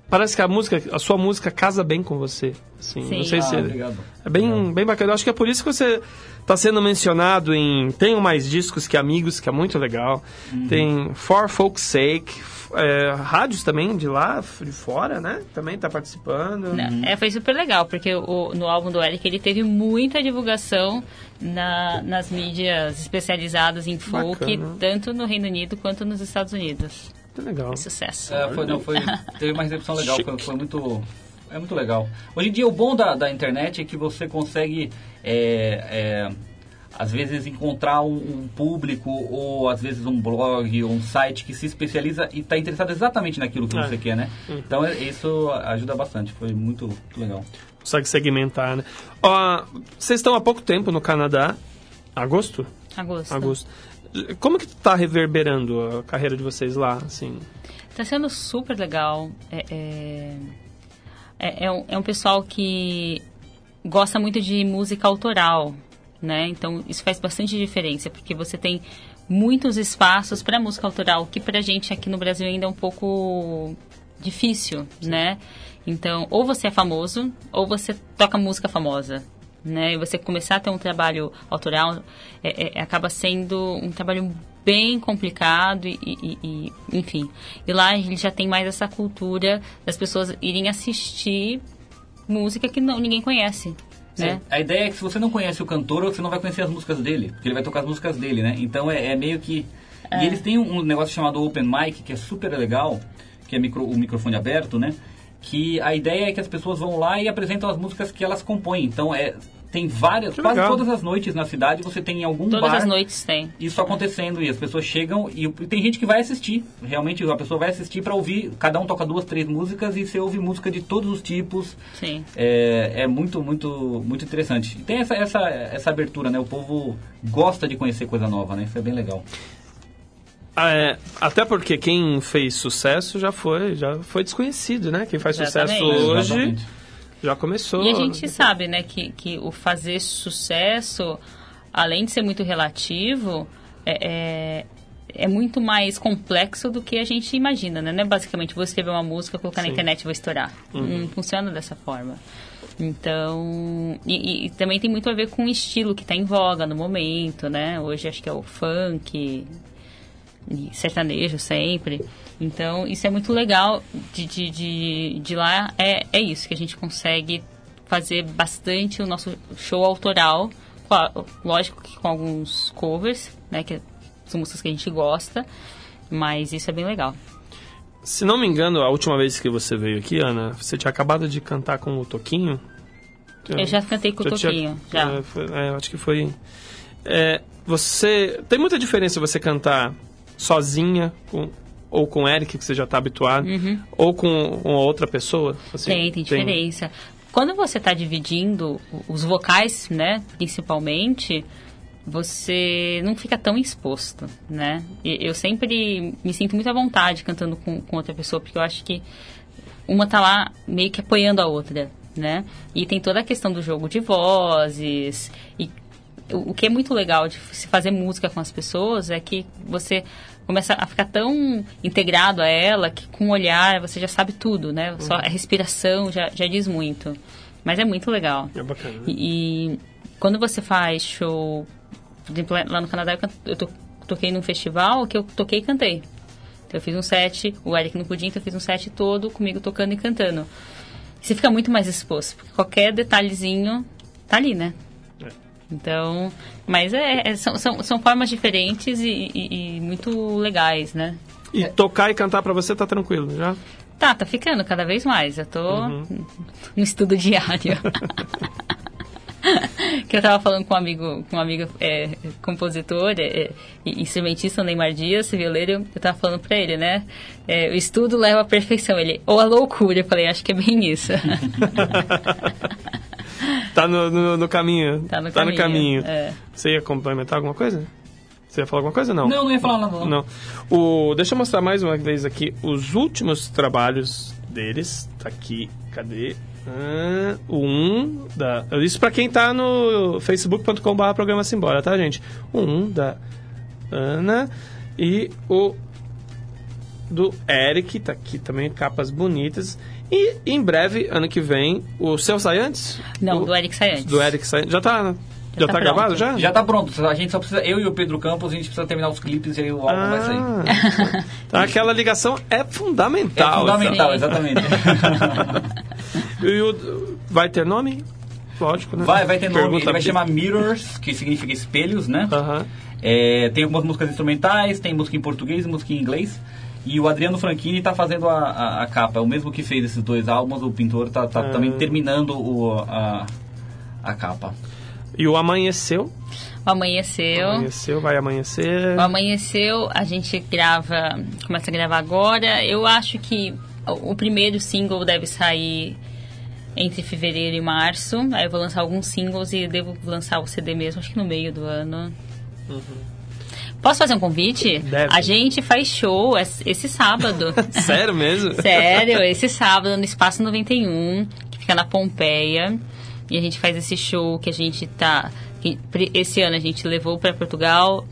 Parece que a música, a sua música casa bem com você. Assim, Sim. Não sei Ah, se obrigado. é bem, bem bacana. Eu acho que é por isso que você está sendo mencionado em Tenho Mais Discos Que Amigos, que é muito legal. Uhum. Tem For Folk's Sake, é, rádios também de lá, de fora, né? Também está participando. Não, É, foi super legal, porque o- no álbum do Eric ele teve muita divulgação na- nas mídias especializadas em folk, Bacana. tanto no Reino Unido quanto nos Estados Unidos. Muito legal. É sucesso. É, foi, não, foi, teve uma recepção legal, foi, foi muito. É muito legal. Hoje em dia, o bom da, da internet é que você consegue, é, é, às vezes, encontrar um, um público ou, às vezes, um blog ou um site que se especializa e está interessado exatamente naquilo que É. você quer, né? Então, é- isso ajuda bastante. Foi muito, muito legal. Consegue segmentar, né? Ó, vocês estão há pouco tempo no Canadá. Agosto? Agosto. Agosto. Como que tá reverberando a carreira de vocês lá, assim? Tá sendo super legal. É, é, é, é um, é um pessoal que gosta muito de música autoral, né? Então isso faz bastante diferença, porque você tem muitos espaços para música autoral, que pra gente aqui no Brasil ainda é um pouco difícil, né? Então, ou você é famoso, ou você toca música famosa. Né? E você começar a ter um trabalho autoral é- é- acaba sendo um trabalho bem complicado e, e- e- enfim. E lá ele já tem mais essa cultura das pessoas irem assistir música que não, ninguém conhece, né? A ideia é que se você não conhece o cantor, você não vai conhecer as músicas dele, porque ele vai tocar as músicas dele, né? Então é, é meio que. E eles têm um, um negócio chamado Open Mic, que é super legal, que é micro- o microfone aberto, né? Que a ideia é que as pessoas vão lá e apresentam as músicas que elas compõem. Então é. Tem várias, Que quase legal. todas as noites na cidade você tem em algum Todas bar as noites tem. isso acontecendo e as pessoas chegam e, e tem gente que vai assistir. Realmente a pessoa vai assistir para ouvir, cada um toca duas, três músicas e você ouve música de todos os tipos. Sim. É, é muito, muito, muito interessante. E tem essa, essa, essa abertura, né? O povo gosta de conhecer coisa nova, né? Isso é bem legal. É, até porque quem fez sucesso já foi, já foi desconhecido, né? Quem faz Exatamente. sucesso hoje Exatamente. Já começou. E a gente sabe, né, que, que o fazer sucesso, além de ser muito relativo, é, é, é muito mais complexo do que a gente imagina, né? Não é basicamente vou escrever uma música, colocar na Sim. internet e vou estourar. Não funciona dessa forma. Então, e, e também tem muito a ver com o estilo que está em voga no momento, né? Hoje acho que é o funk, sertanejo sempre. Então, isso é muito legal de, de, de, de lá. É, é isso, que a gente consegue fazer bastante o nosso show autoral. Claro, Lógico que com alguns covers, né? Que são músicas que a gente gosta. Mas isso é bem legal. Se não me engano, a última vez que você veio aqui, Ana, você tinha acabado de cantar com o Toquinho. Eu já cantei com o Já tinha- Toquinho, já. É, foi- é, acho que foi. É, você. Tem muita diferença você cantar sozinha com, ou com o Eric, que você já está habituado, ou com outra pessoa? assim? Uhum. tem, tem diferença. Quando você está dividindo os vocais, né, principalmente, você não fica tão exposto, né? E eu sempre me sinto muito à vontade cantando com, com outra pessoa, porque eu acho que uma tá lá meio que apoiando a outra, né? E tem toda a questão do jogo de vozes e o o que é muito legal de se fazer música com as pessoas é que você começa a ficar tão integrado a ela que com o olhar você já sabe tudo, né? Só a respiração já, já diz muito. Mas é muito legal. É bacana. né? E, e quando você faz show, por exemplo, lá no Canadá eu, can- eu to- toquei num festival que eu toquei e cantei. Então eu fiz um set, o Eric não podia, então eu fiz um set todo comigo tocando e cantando. Você fica muito mais exposto, porque qualquer detalhezinho tá ali, né? Então, mas é, é- são, são, são formas diferentes e, e- e muito legais, né? E tocar e cantar pra você tá tranquilo, já? Tá, tá ficando cada vez mais. Eu tô Uhum. no estudo diário. que eu tava falando com um amigo, com um amigo é, compositor é, e instrumentista, o Neymar Dias, violeiro, eu tava falando pra ele, né? É, o estudo leva à perfeição. Ele, ou a loucura. Eu falei, acho que é bem isso. Tá no, no, no caminho. Tá no caminho, é. Você ia complementar alguma coisa? Você ia falar alguma coisa? Não. Não, não ia falar nada, não. Não. O, deixa eu mostrar mais uma vez aqui os últimos trabalhos deles. Tá aqui. Cadê? Ah, o 1 da. Isso pra quem tá no facebook.com.br programa Simbora, tá, gente? O 1 da Ana e o do Eric, tá aqui também, capas bonitas. E em breve, ano que vem, o seu sai antes? Não, O- do Eric sai antes. Do Eric sai Já tá, já tá tá, pronto. gravado já? Já tá pronto. A gente só precisa, eu e o Pedro Campos, a gente precisa terminar os clipes e aí o álbum vai sair. Ah, então aquela ligação é É fundamental. fundamental, Sim. exatamente. E o, vai ter nome? Lógico, né? Vai, vai ter nome. Pergunta Ele vai chamar Mirrors, que significa espelhos, né? Aham. É, tem algumas músicas instrumentais, tem música em português e música em inglês. E o Adriano Franchini está fazendo a, a, a capa. É o mesmo que fez esses dois álbuns, o pintor está tá, Ah. também terminando o, a, a capa. E o Amanheceu? O Amanheceu. Amanheceu, vai amanhecer. O Amanheceu, a gente grava, começa a gravar agora. Eu acho que o o primeiro single deve sair entre fevereiro e março. Aí eu vou lançar alguns singles e devo lançar o CD mesmo, acho que no meio do ano. Posso fazer um convite? Deve. A gente faz show es- esse sábado. Sério mesmo? Sério, esse sábado no Espaço 91, que fica na Pompeia. E a gente faz esse show que a gente tá. que esse ano a gente levou para Portugal,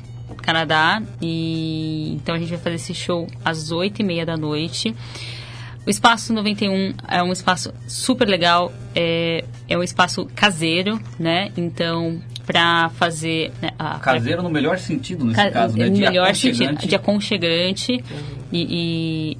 Canadá. E então a gente vai fazer esse show às 8 e meia da noite. O Espaço 91 é um espaço super legal, é, é um espaço caseiro, né? Então, para fazer. Né, a, Caseiro no melhor sentido nesse Ca- caso, né? no De melhor sentido, de aconchegante. E, e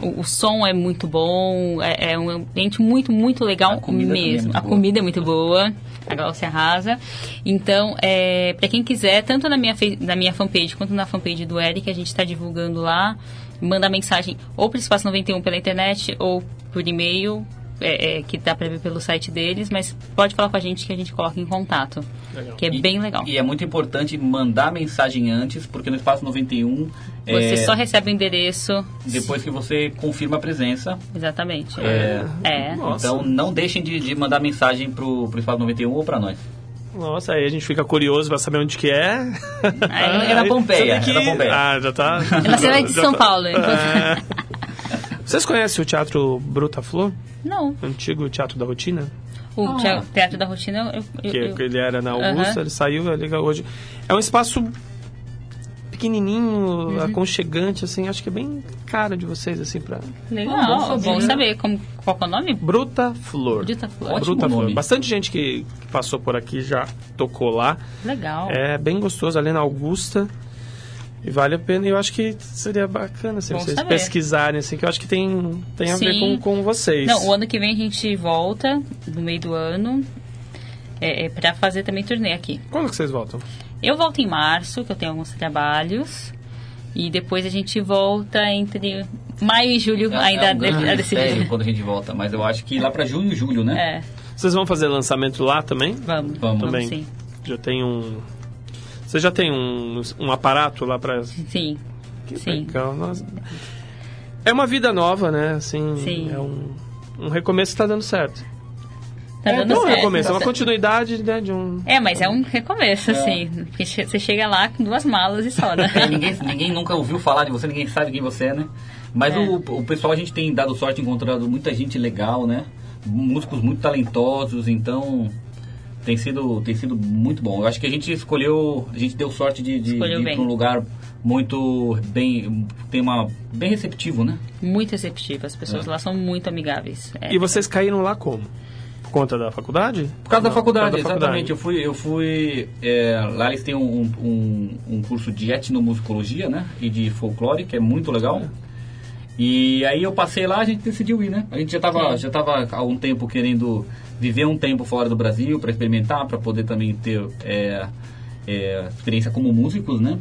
o, o som é muito bom, é, é um ambiente muito, muito legal A comida é mesmo. muito a boa. comida é muito boa. A Glaucia arrasa. Então, é, para quem quiser, tanto na minha, na minha fanpage quanto na fanpage do Eric, a gente está divulgando lá. Manda mensagem ou para o Espaço 91 pela internet ou por e-mail, é, é, que dá para ver pelo site deles, mas pode falar com a gente que a gente coloca em contato. Que é E- bem legal. E é muito importante mandar mensagem antes, porque no Espaço 91, Você é, só recebe o endereço. depois que você confirma a presença. Exatamente. É, É. Nossa. Então não deixem de, de mandar mensagem pro, pro Espaço 91 ou pra nós. Nossa, aí a gente fica curioso pra saber onde que é. Aí- É na Pompeia, Sabe é na Pompeia. Ah, já tá. É na cidade de São tá- Paulo. então. É. Vocês conhecem o Teatro Bruta Flor? Não. Antigo Teatro da Rotina? O tea- Teatro da Rotina, eu... eu- Que, eu- ele era na Augusta, Aham. ele saiu, é legal hoje. É um espaço pequenininho, Uhum. aconchegante, assim, acho que é bem cara de vocês, assim, pra... Legal, Ah, bom bom saber. saber. Como, qual que é o nome? Bruta Flor. Bruta Flor. Ótimo Bruta Flor. nome. Bastante gente que, que passou por aqui já tocou lá. Legal. É bem gostoso, ali na Augusta. E vale a pena, e eu acho que seria bacana se Bom vocês saber. pesquisarem, assim, que eu acho que tem, tem a ver Sim. com, com vocês. Não, o ano que vem a gente volta, no meio do ano, é, é pra fazer também turnê aqui. Quando que vocês voltam? Eu volto em março, que eu tenho alguns trabalhos. E depois a gente volta entre maio e julho, ainda é um grande a decidir. quando a gente volta, mas eu acho que lá pra junho e julho, né? É, Vocês vão fazer lançamento lá também? vamos. Vamos. Também. sim. Já tem um... Você já tem um, um aparato lá pra... Sim. Que Sim. legal. Nossa. É uma vida nova, né? Assim, Sim. é um, um recomeço que tá dando certo. Tá dando não é um certo. recomeço, é uma continuidade né, de um... É, mas é um recomeço, assim. Porque você chega lá com duas malas e só, né? É, ninguém, ninguém nunca ouviu falar de você, ninguém sabe quem você é, né? Mas É. o, o pessoal, a gente tem dado sorte, encontrado muita gente legal, né? Músicos muito talentosos, então tem sido, tem sido muito bom. Eu acho que a gente escolheu, a gente deu sorte de, de, de ir para um lugar muito bem, tem uma, bem receptivo, né? Muito receptivo. As pessoas É. lá são muito amigáveis. É. E vocês caíram lá como? Por conta da faculdade? Por causa da faculdade, por causa da exatamente. Eu fui, eu fui é, lá eles têm um, um, um curso de etnomusicologia, né? E de folclore, que é muito legal. E aí eu passei lá, a gente decidiu ir, né? A gente já estava já tava há um tempo querendo viver um tempo fora do Brasil para experimentar, para poder também ter é, é, experiência como músicos, né?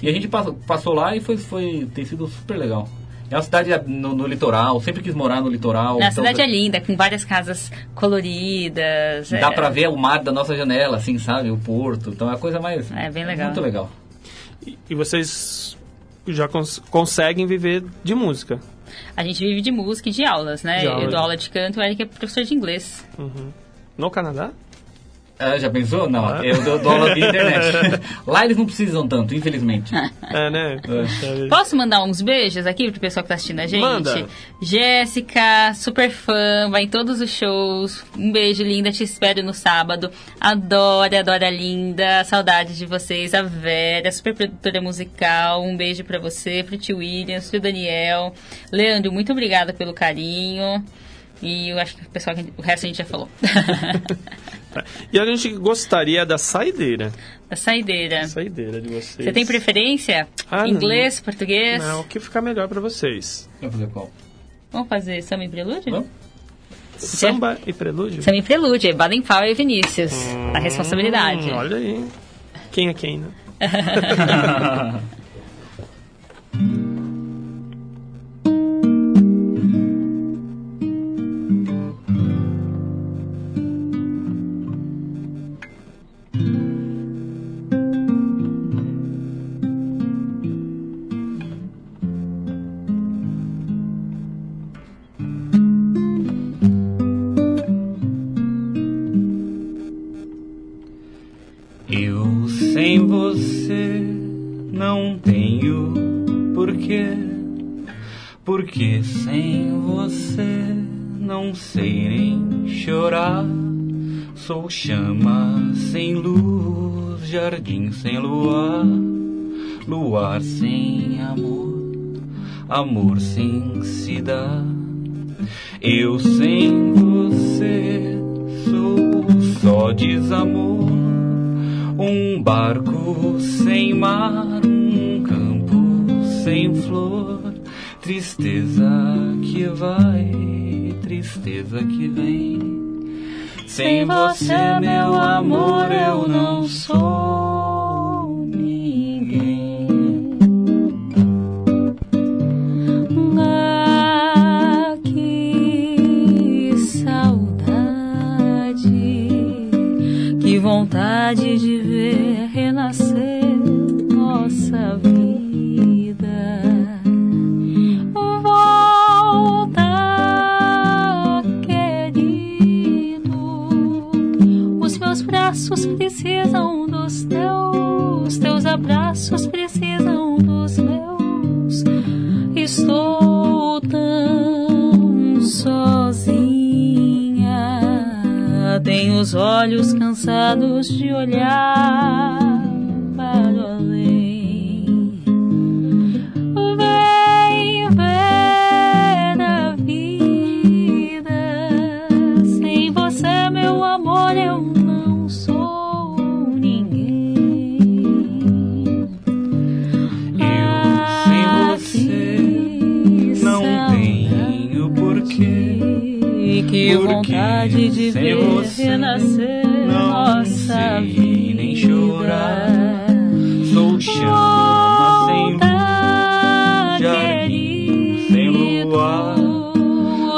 E a gente passou, passou lá e foi, foi tem sido super legal. É uma cidade no, no litoral, sempre quis morar no litoral. A então- cidade é linda, com várias casas coloridas. Dá é, pra ver o mar da nossa janela, assim, sabe? O porto. Então é a coisa mais. É bem legal. Muito legal. E, e vocês já cons- conseguem viver de música? A gente vive de música e de aulas, né? De Eu dou aula de canto, o Eric é professor de inglês. Uhum. No Canadá? Ah, já pensou? Não, eu dou, dou aula via internet. Lá eles não precisam tanto, infelizmente. É, né? Posso mandar uns beijos aqui pro pessoal que tá assistindo a gente? Manda. Jéssica, super fã, vai em todos os shows. Um beijo, linda, te espero no sábado. Adora, adora linda. Saudades de vocês. A Vera, super produtora musical. Um beijo pra você, pro tio Williams, pro Daniel. Leandro, muito obrigada pelo carinho. E eu acho que o pessoal, o resto a gente já falou. E a gente gostaria da saideira. da saideira. Saideira de vocês. Você tem preferência? Ah, não. Inglês, português? Não, o que ficar melhor pra vocês? Vamos fazer qual? Vamos fazer samba e prelúdio? Vamos. Samba e prelúdio? Samba e prelúdio, é Baden Powell e Vinícius. a responsabilidade. Hum, olha aí. Quem é quem, né? sem você não sei nem chorar. Sou chama sem luz, jardim sem luar, luar sem amor, amor sem se dar. Eu sem você sou só desamor. Um barco sem mar, um campo sem flor, tristeza que vai, tristeza que vem. Sem você, meu amor, eu não sou os olhos cansados de olhar de sem ver você renascer não nossa sei vida. nem chorar. Sou chama sem luz, jardim sem luar.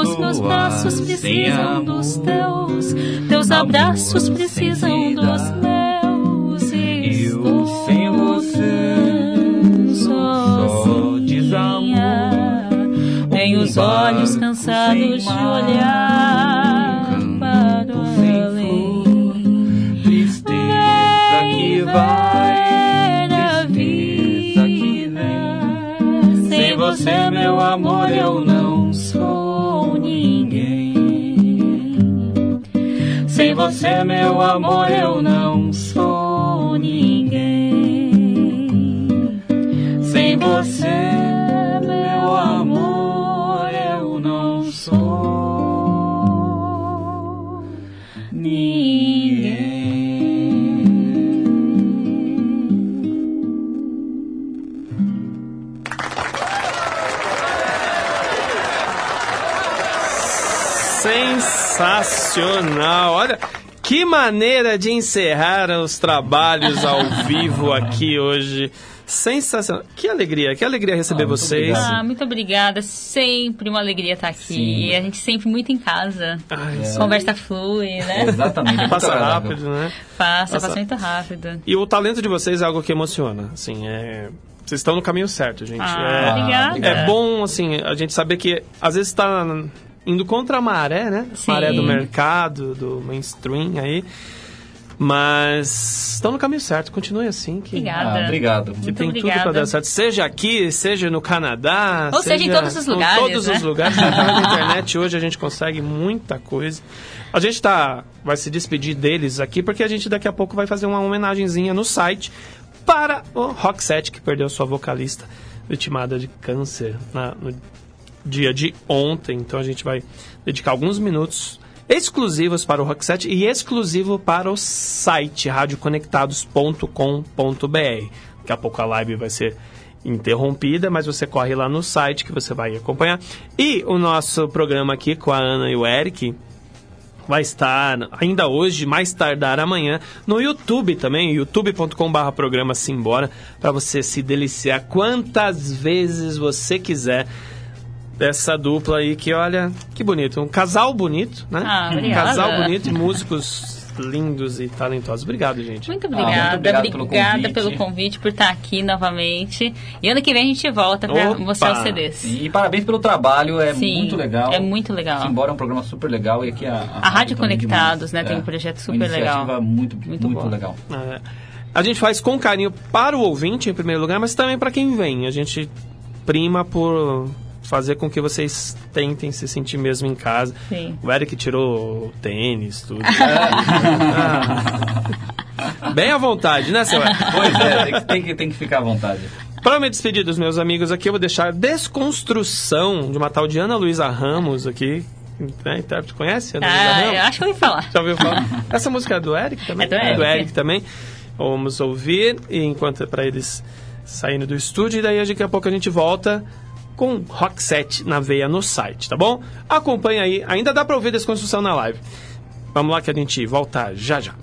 Os meus braços precisam dos teus, teus abraços precisam dos meus. Meu amor, eu não sou ninguém. Sem você, meu amor, eu não sou ninguém. Sensacional! Maneira de encerrar os trabalhos ao vivo aqui hoje. Sensacional. Que alegria, que alegria receber Ah, muito vocês. obrigado. Ah, muito obrigada. Sempre uma alegria estar aqui. Sim. A gente sempre muito em casa. Ai, É. Conversa flui, né? Exatamente. é muito Passa rápido, né? Passa, Passa- passa muito rápido. E o talento de vocês é algo que emociona. Assim, é... Vocês estão no caminho certo, gente. Ah, é... obrigada. É bom, assim, a gente saber que às vezes está indo contra a maré, né? Sim. Maré do mercado, do mainstream aí. Mas estão no caminho certo, continue assim. Que, Obrigada. Ah, obrigado. que Muito tem tudo obrigada. para dar certo. Seja aqui, seja no Canadá. Ou seja em todos os em lugares, todos né? os lugares. Através da internet hoje a gente consegue muita coisa. A gente tá, vai se despedir deles aqui porque a gente daqui a pouco vai fazer uma homenagenzinha no site para o Roxette, que perdeu sua vocalista vitimada de câncer na- no dia de ontem. Então a gente vai dedicar alguns minutos exclusivos para o Roxette e exclusivo para o site radioconectados.com.br. Daqui a pouco a live vai ser interrompida, mas você corre lá no site que você vai acompanhar. E o nosso programa aqui com a Ana e o Eric vai estar ainda hoje, mais tardar amanhã, no YouTube também, youtube.com.br programa Simbora, para você se deliciar quantas vezes você quiser dessa dupla aí que, olha, que bonito. Um casal bonito, né? Ah, um casal bonito e músicos lindos e talentosos. Obrigado, gente. Muito Ah, muito obrigada, obrigado pelo obrigada convite. pelo convite, por estar aqui novamente. E ano que vem a gente volta para mostrar os CDs. E parabéns pelo trabalho, é Sim, muito legal. é muito legal. Embora é um programa super legal e aqui a, A Rádio também Conectados, demais. né, tem um projeto super uma iniciativa legal. muito, Muito muito, legal. É. A gente faz com carinho para o ouvinte, em primeiro lugar, mas também para quem vem. A gente prima por fazer com que vocês tentem se sentir mesmo em casa. Sim. O Eric tirou o tênis, tudo. Ah. Bem à vontade, né, seu Eric? Pois é, tem que, tem que, ficar à vontade. Para me despedir dos meus amigos aqui, eu vou deixar a desconstrução de uma tal de Ana Luísa Ramos aqui. Né, intérprete, conhece? Ana Luísa Ah, Ramos? eu acho que eu ouvi falar. Já ouviu falar? Essa música é do Eric também? É do Eric. também. Vamos ouvir, e enquanto é para eles saindo do estúdio, e daí daqui a pouco a gente volta com Rock Set na veia no site, tá bom? Acompanha aí, ainda dá para ouvir Desconstrução na live. Vamos lá que a gente volta já já.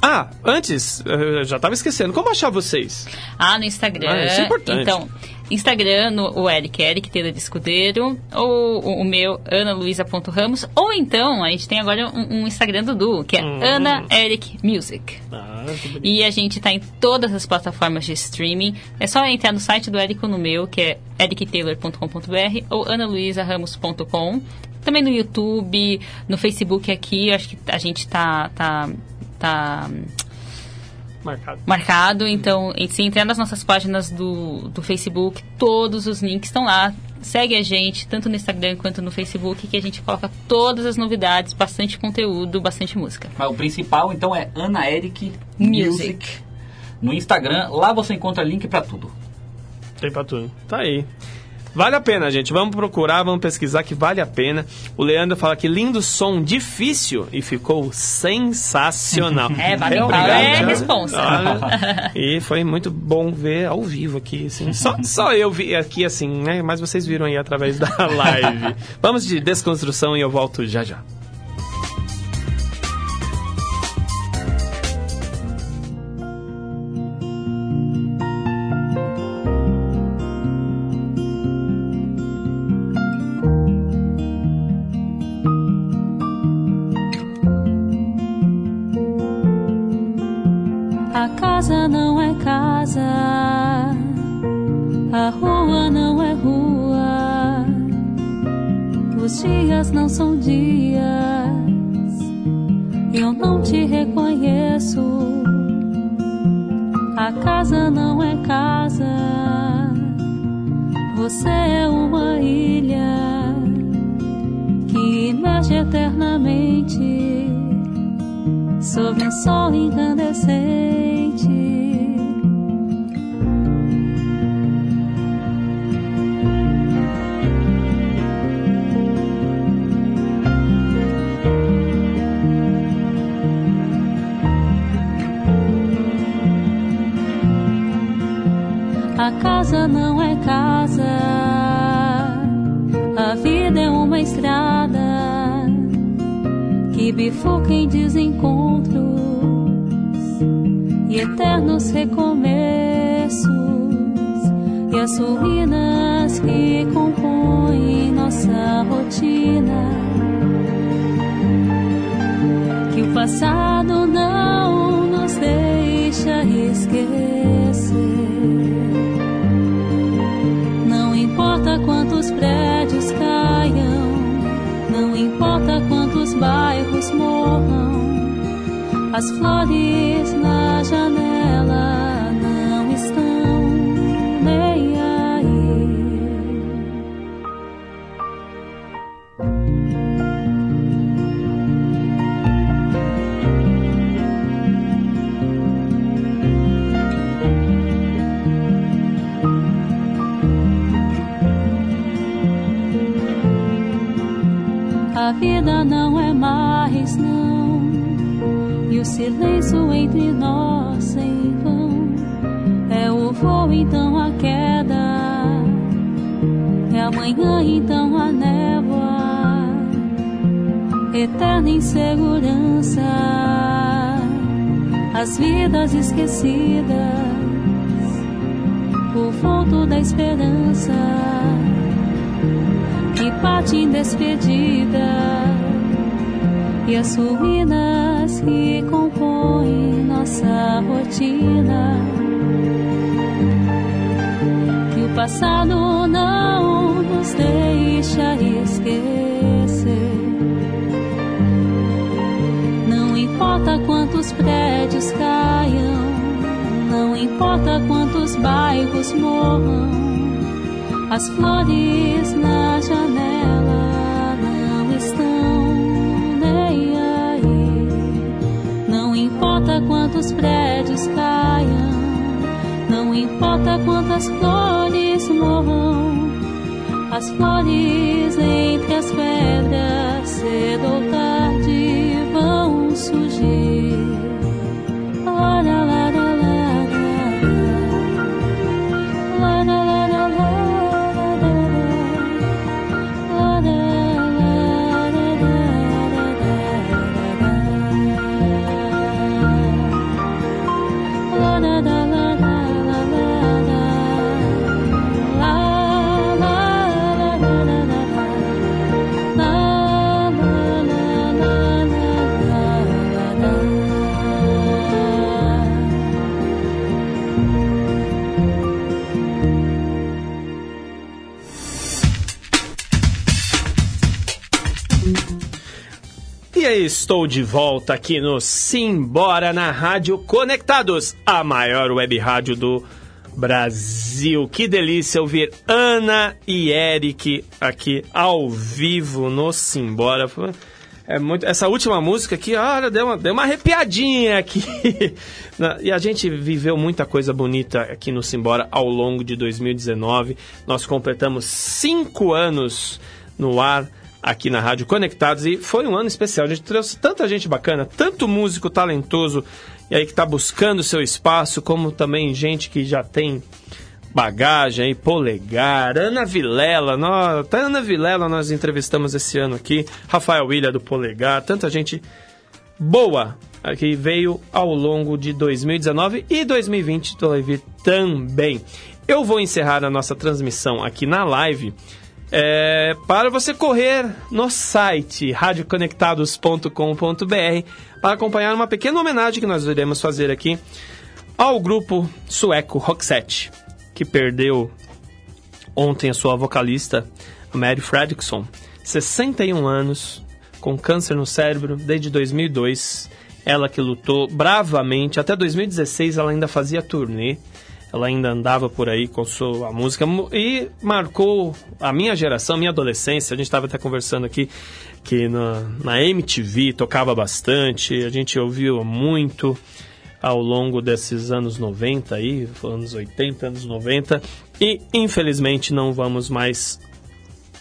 Ah, antes, eu já tava esquecendo, como achar vocês? Ah, no Instagram. Ah, isso é importante. Então, Instagram, no, o Eric, Eric Taylor de Escudeiro, ou o, o meu, analuisa.ramos, ou então, a gente tem agora um, um Instagram do Du, que é Hum. Ana Eric Music. Ah. E a gente tá em todas as plataformas de streaming. É só entrar no site do Eric ou no meu, que é erictaylor.com.br ou analuisaramos.com. Também no YouTube, no Facebook aqui, acho que a gente tá, tá, tá Marcado. marcado. Então, se entrar nas nossas páginas do, do Facebook, todos os links estão lá. Segue a gente, tanto no Instagram quanto no Facebook, que a gente coloca todas as novidades, bastante conteúdo, bastante música. Mas o principal, então, é Ana Eric Music. Music. No Instagram, lá você encontra link pra tudo. Tem pra tudo. Tá aí. Vale a pena, gente. Vamos procurar, vamos pesquisar que vale a pena. O Leandro fala que lindo som, difícil e ficou sensacional. É, vale Obrigado, é Leandro. responsa. E foi muito bom ver ao vivo aqui, assim. Só, só eu vi aqui, assim, né? Mas vocês viram aí através da live. Vamos de desconstrução e eu volto já já. Bifurca em desencontros e eternos recomeços e as ruínas que compõem nossa rotina. Que o passado não As flores na janela entre nós em vão. É o voo então a queda. É amanhã então a névoa. Eterna insegurança. As vidas esquecidas. O volto da esperança. Que parte em despedida e as ruínas que compõem nossa rotina. Que o passado não nos deixa esquecer. Não importa quantos prédios caiam, não importa quantos bairros morram. As flores na janela quantos prédios caiam, não importa quantas flores morram. As flores entre as pedras, cedo estou de volta aqui no Simbora na Rádio Conectados, a maior web rádio do Brasil. Que delícia ouvir Ana e Eric aqui ao vivo no Simbora. É muito, essa última música aqui, olha, deu uma, deu uma arrepiadinha aqui. E a gente viveu muita coisa bonita aqui no Simbora ao longo de 2019. Nós completamos cinco anos no ar aqui na Rádio Conectados e foi um ano especial. A gente trouxe tanta gente bacana, tanto músico talentoso e aí que está buscando seu espaço, como também gente que já tem bagagem aí, polegar, Ana Vilela, nós, até Ana Vilela nós entrevistamos esse ano aqui, Rafael William do Polegar, tanta gente boa que veio ao longo de 2019 e 2020 do Live também. Eu vou encerrar a nossa transmissão aqui na live é, para você correr no site radioconectados.com.br para acompanhar uma pequena homenagem que nós iremos fazer aqui ao grupo sueco Roxette, que perdeu ontem a sua vocalista, Mary Fredriksson, 61 anos, com câncer no cérebro desde 2002. Ela que lutou bravamente, até 2016 ela ainda fazia turnê, ela ainda andava por aí com sua música e marcou a minha geração, minha adolescência. A gente estava até conversando aqui que na, na MTV tocava bastante, a gente ouviu muito ao longo desses anos 90 aí, anos 80, anos 90, e infelizmente não vamos mais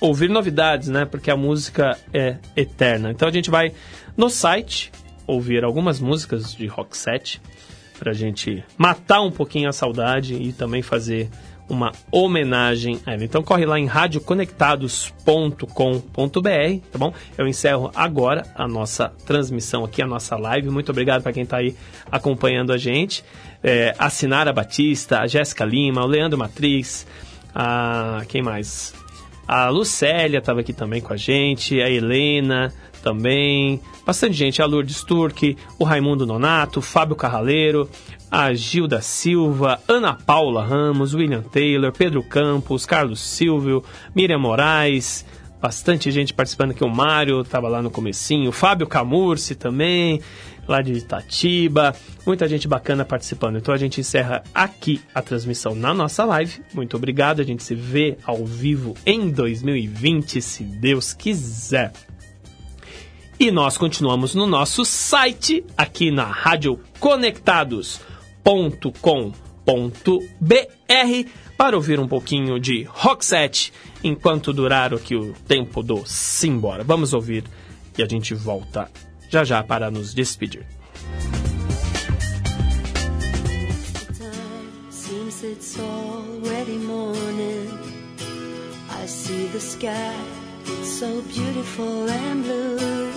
ouvir novidades, né? Porque a música é eterna. Então a gente vai no site ouvir algumas músicas de rock set pra gente matar um pouquinho a saudade e também fazer uma homenagem a ela. Então corre lá em radioconectados.com.br, tá bom? Eu encerro agora a nossa transmissão aqui, a nossa live. Muito obrigado para quem está aí acompanhando a gente. É, a Sinara Batista, a Jéssica Lima, o Leandro Matriz, a quem mais? A Lucélia estava aqui também com a gente, a Helena também, Bastante gente, a Lourdes Turque, o Raimundo Nonato, Fábio Carraleiro, a Gilda Silva, Ana Paula Ramos, William Taylor, Pedro Campos, Carlos Silvio, Miriam Moraes, bastante gente participando aqui, o Mário estava lá no comecinho, o Fábio Camurci também, lá de Itatiba, muita gente bacana participando. Então a gente encerra aqui a transmissão na nossa live. Muito obrigado, a gente se vê ao vivo em 2020, se Deus quiser. E nós continuamos no nosso site, aqui na radioconectados.com.br, para ouvir um pouquinho de rock set enquanto durar aqui o tempo do Simbora. Vamos ouvir e a gente volta já já para nos despedir. it's already morning. I see the sky, it's so beautiful and blue.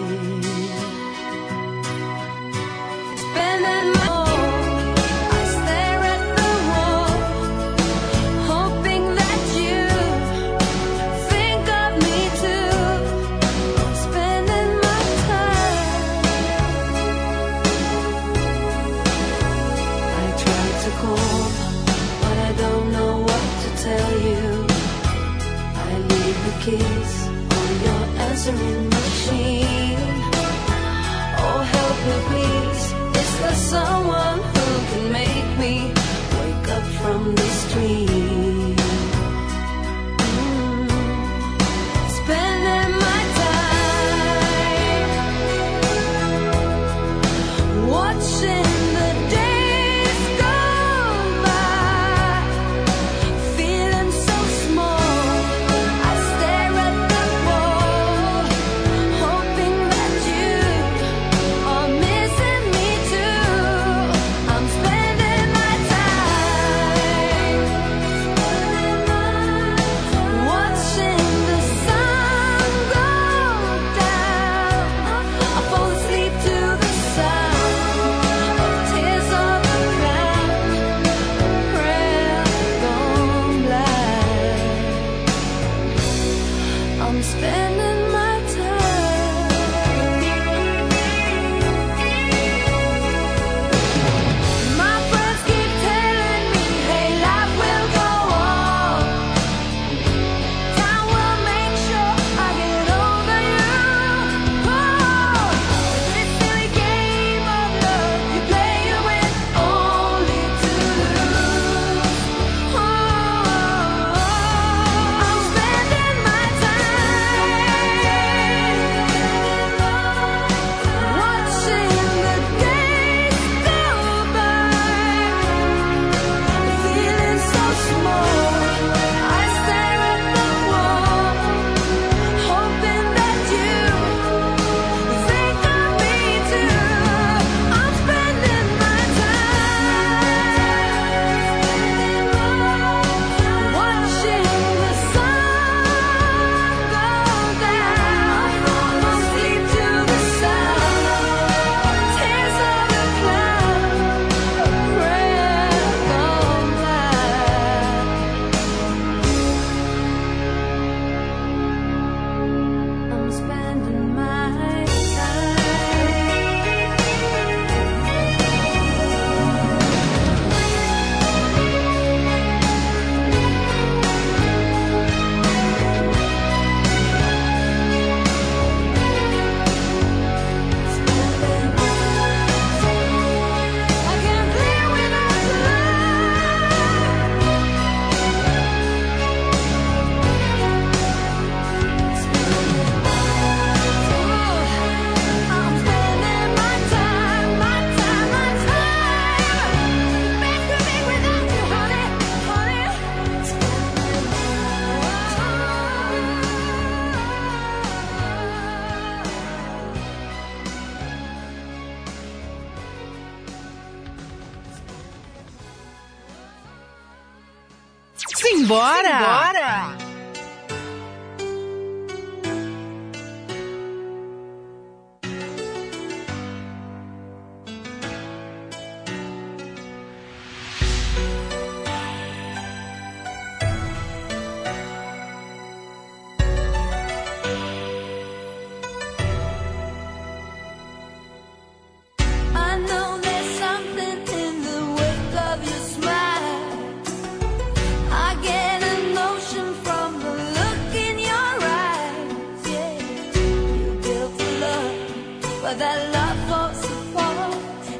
That love falls apart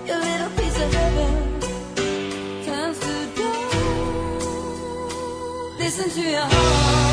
Your little piece of heaven Turns to dust Listen to your heart.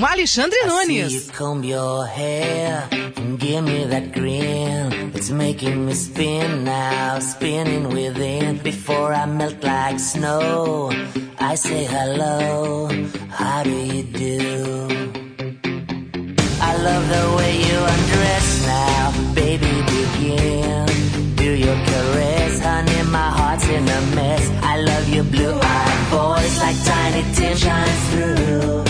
com Alexandre Nunes. Give me that grin, it's making me spin now, spinning within. Before I melt like snow, I say hello, how do you do? I love the way you undress now, baby, begin. Do your caress, honey, my heart's in a mess. I love your blue eyed voice like tiny tin shines through.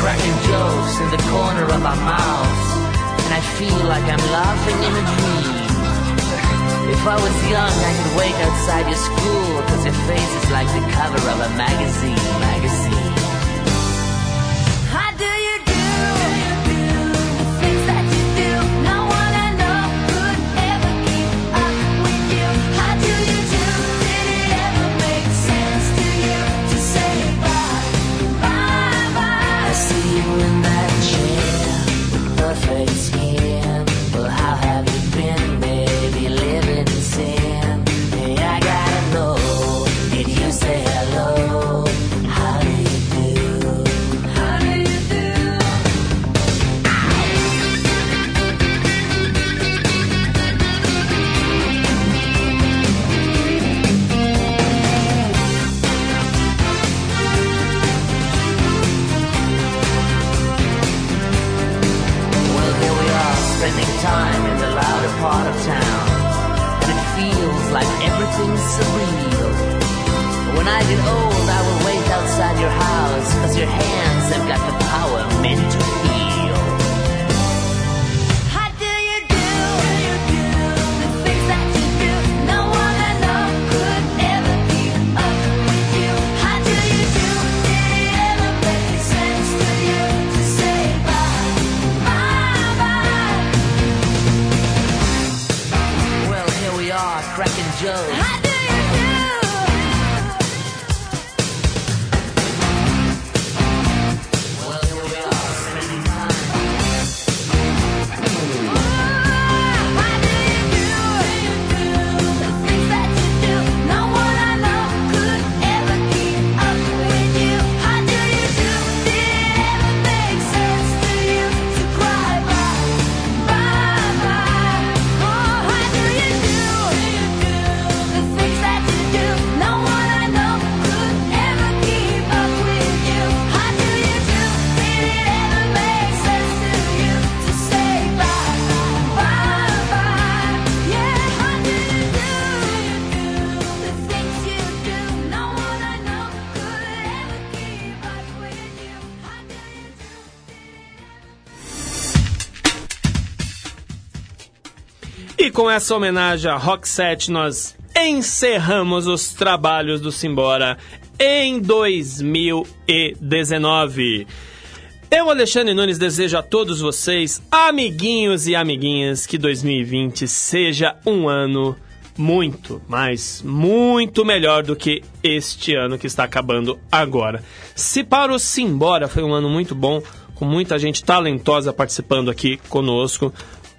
Cracking jokes in the corner of our mouths. And I feel like I'm laughing in a dream. If I was young, I could wait outside your school, cause your face is like the cover of a magazine, magazine. Everything's surreal. When I get old, I will wait outside your house, cause your hands have got the essa homenagem a Rock Set, nós encerramos os trabalhos do Simbora em 2019. Eu, Alexandre Nunes, desejo a todos vocês, amiguinhos e amiguinhas, que 2020 seja um ano muito, mas muito melhor do que este ano que está acabando agora. Se para o Simbora foi um ano muito bom, com muita gente talentosa participando aqui conosco,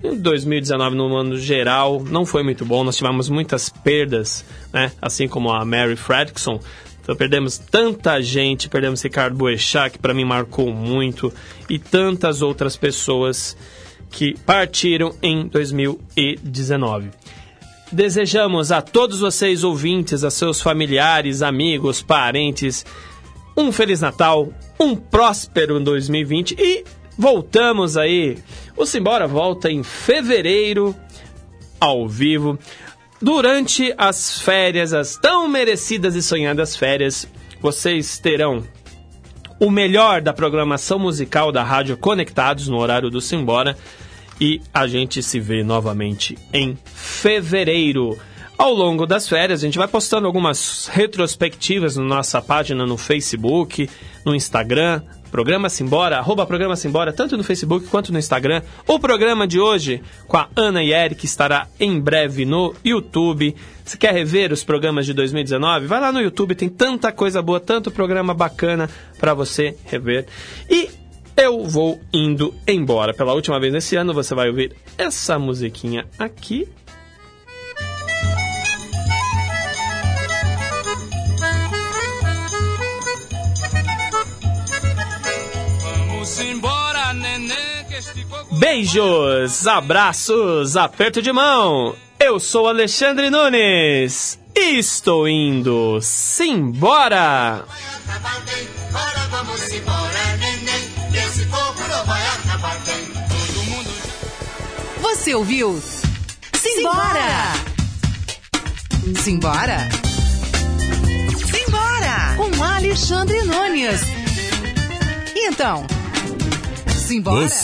em 2019, no ano geral, não foi muito bom. Nós tivemos muitas perdas, né? Assim como a Mary Fredrickson. Então, perdemos tanta gente, perdemos Ricardo Boechat, que para mim marcou muito, e tantas outras pessoas que partiram em 2019. Desejamos a todos vocês ouvintes, a seus familiares, amigos, parentes, um Feliz Natal, um próspero 2020 e voltamos aí. O Simbora volta em fevereiro, ao vivo. Durante as férias, as tão merecidas e sonhadas férias, vocês terão o melhor da programação musical da Rádio Conectados no horário do Simbora. E a gente se vê novamente em fevereiro. Ao longo das férias, a gente vai postando algumas retrospectivas na nossa página no Facebook, no Instagram, Programa Simbora, arroba Programa Simbora, tanto no Facebook quanto no Instagram. O programa de hoje com a Ana e Eric estará em breve no YouTube. Se quer rever os programas de 2019, vai lá no YouTube, tem tanta coisa boa, tanto programa bacana para você rever. E eu vou indo embora. Pela última vez nesse ano, você vai ouvir essa musiquinha aqui. Beijos, abraços, aperto de mão. Eu sou Alexandre Nunes e estou indo simbora. Você ouviu? Simbora! Simbora! Simbora! Com Alexandre Nunes. E então? Simbora? Você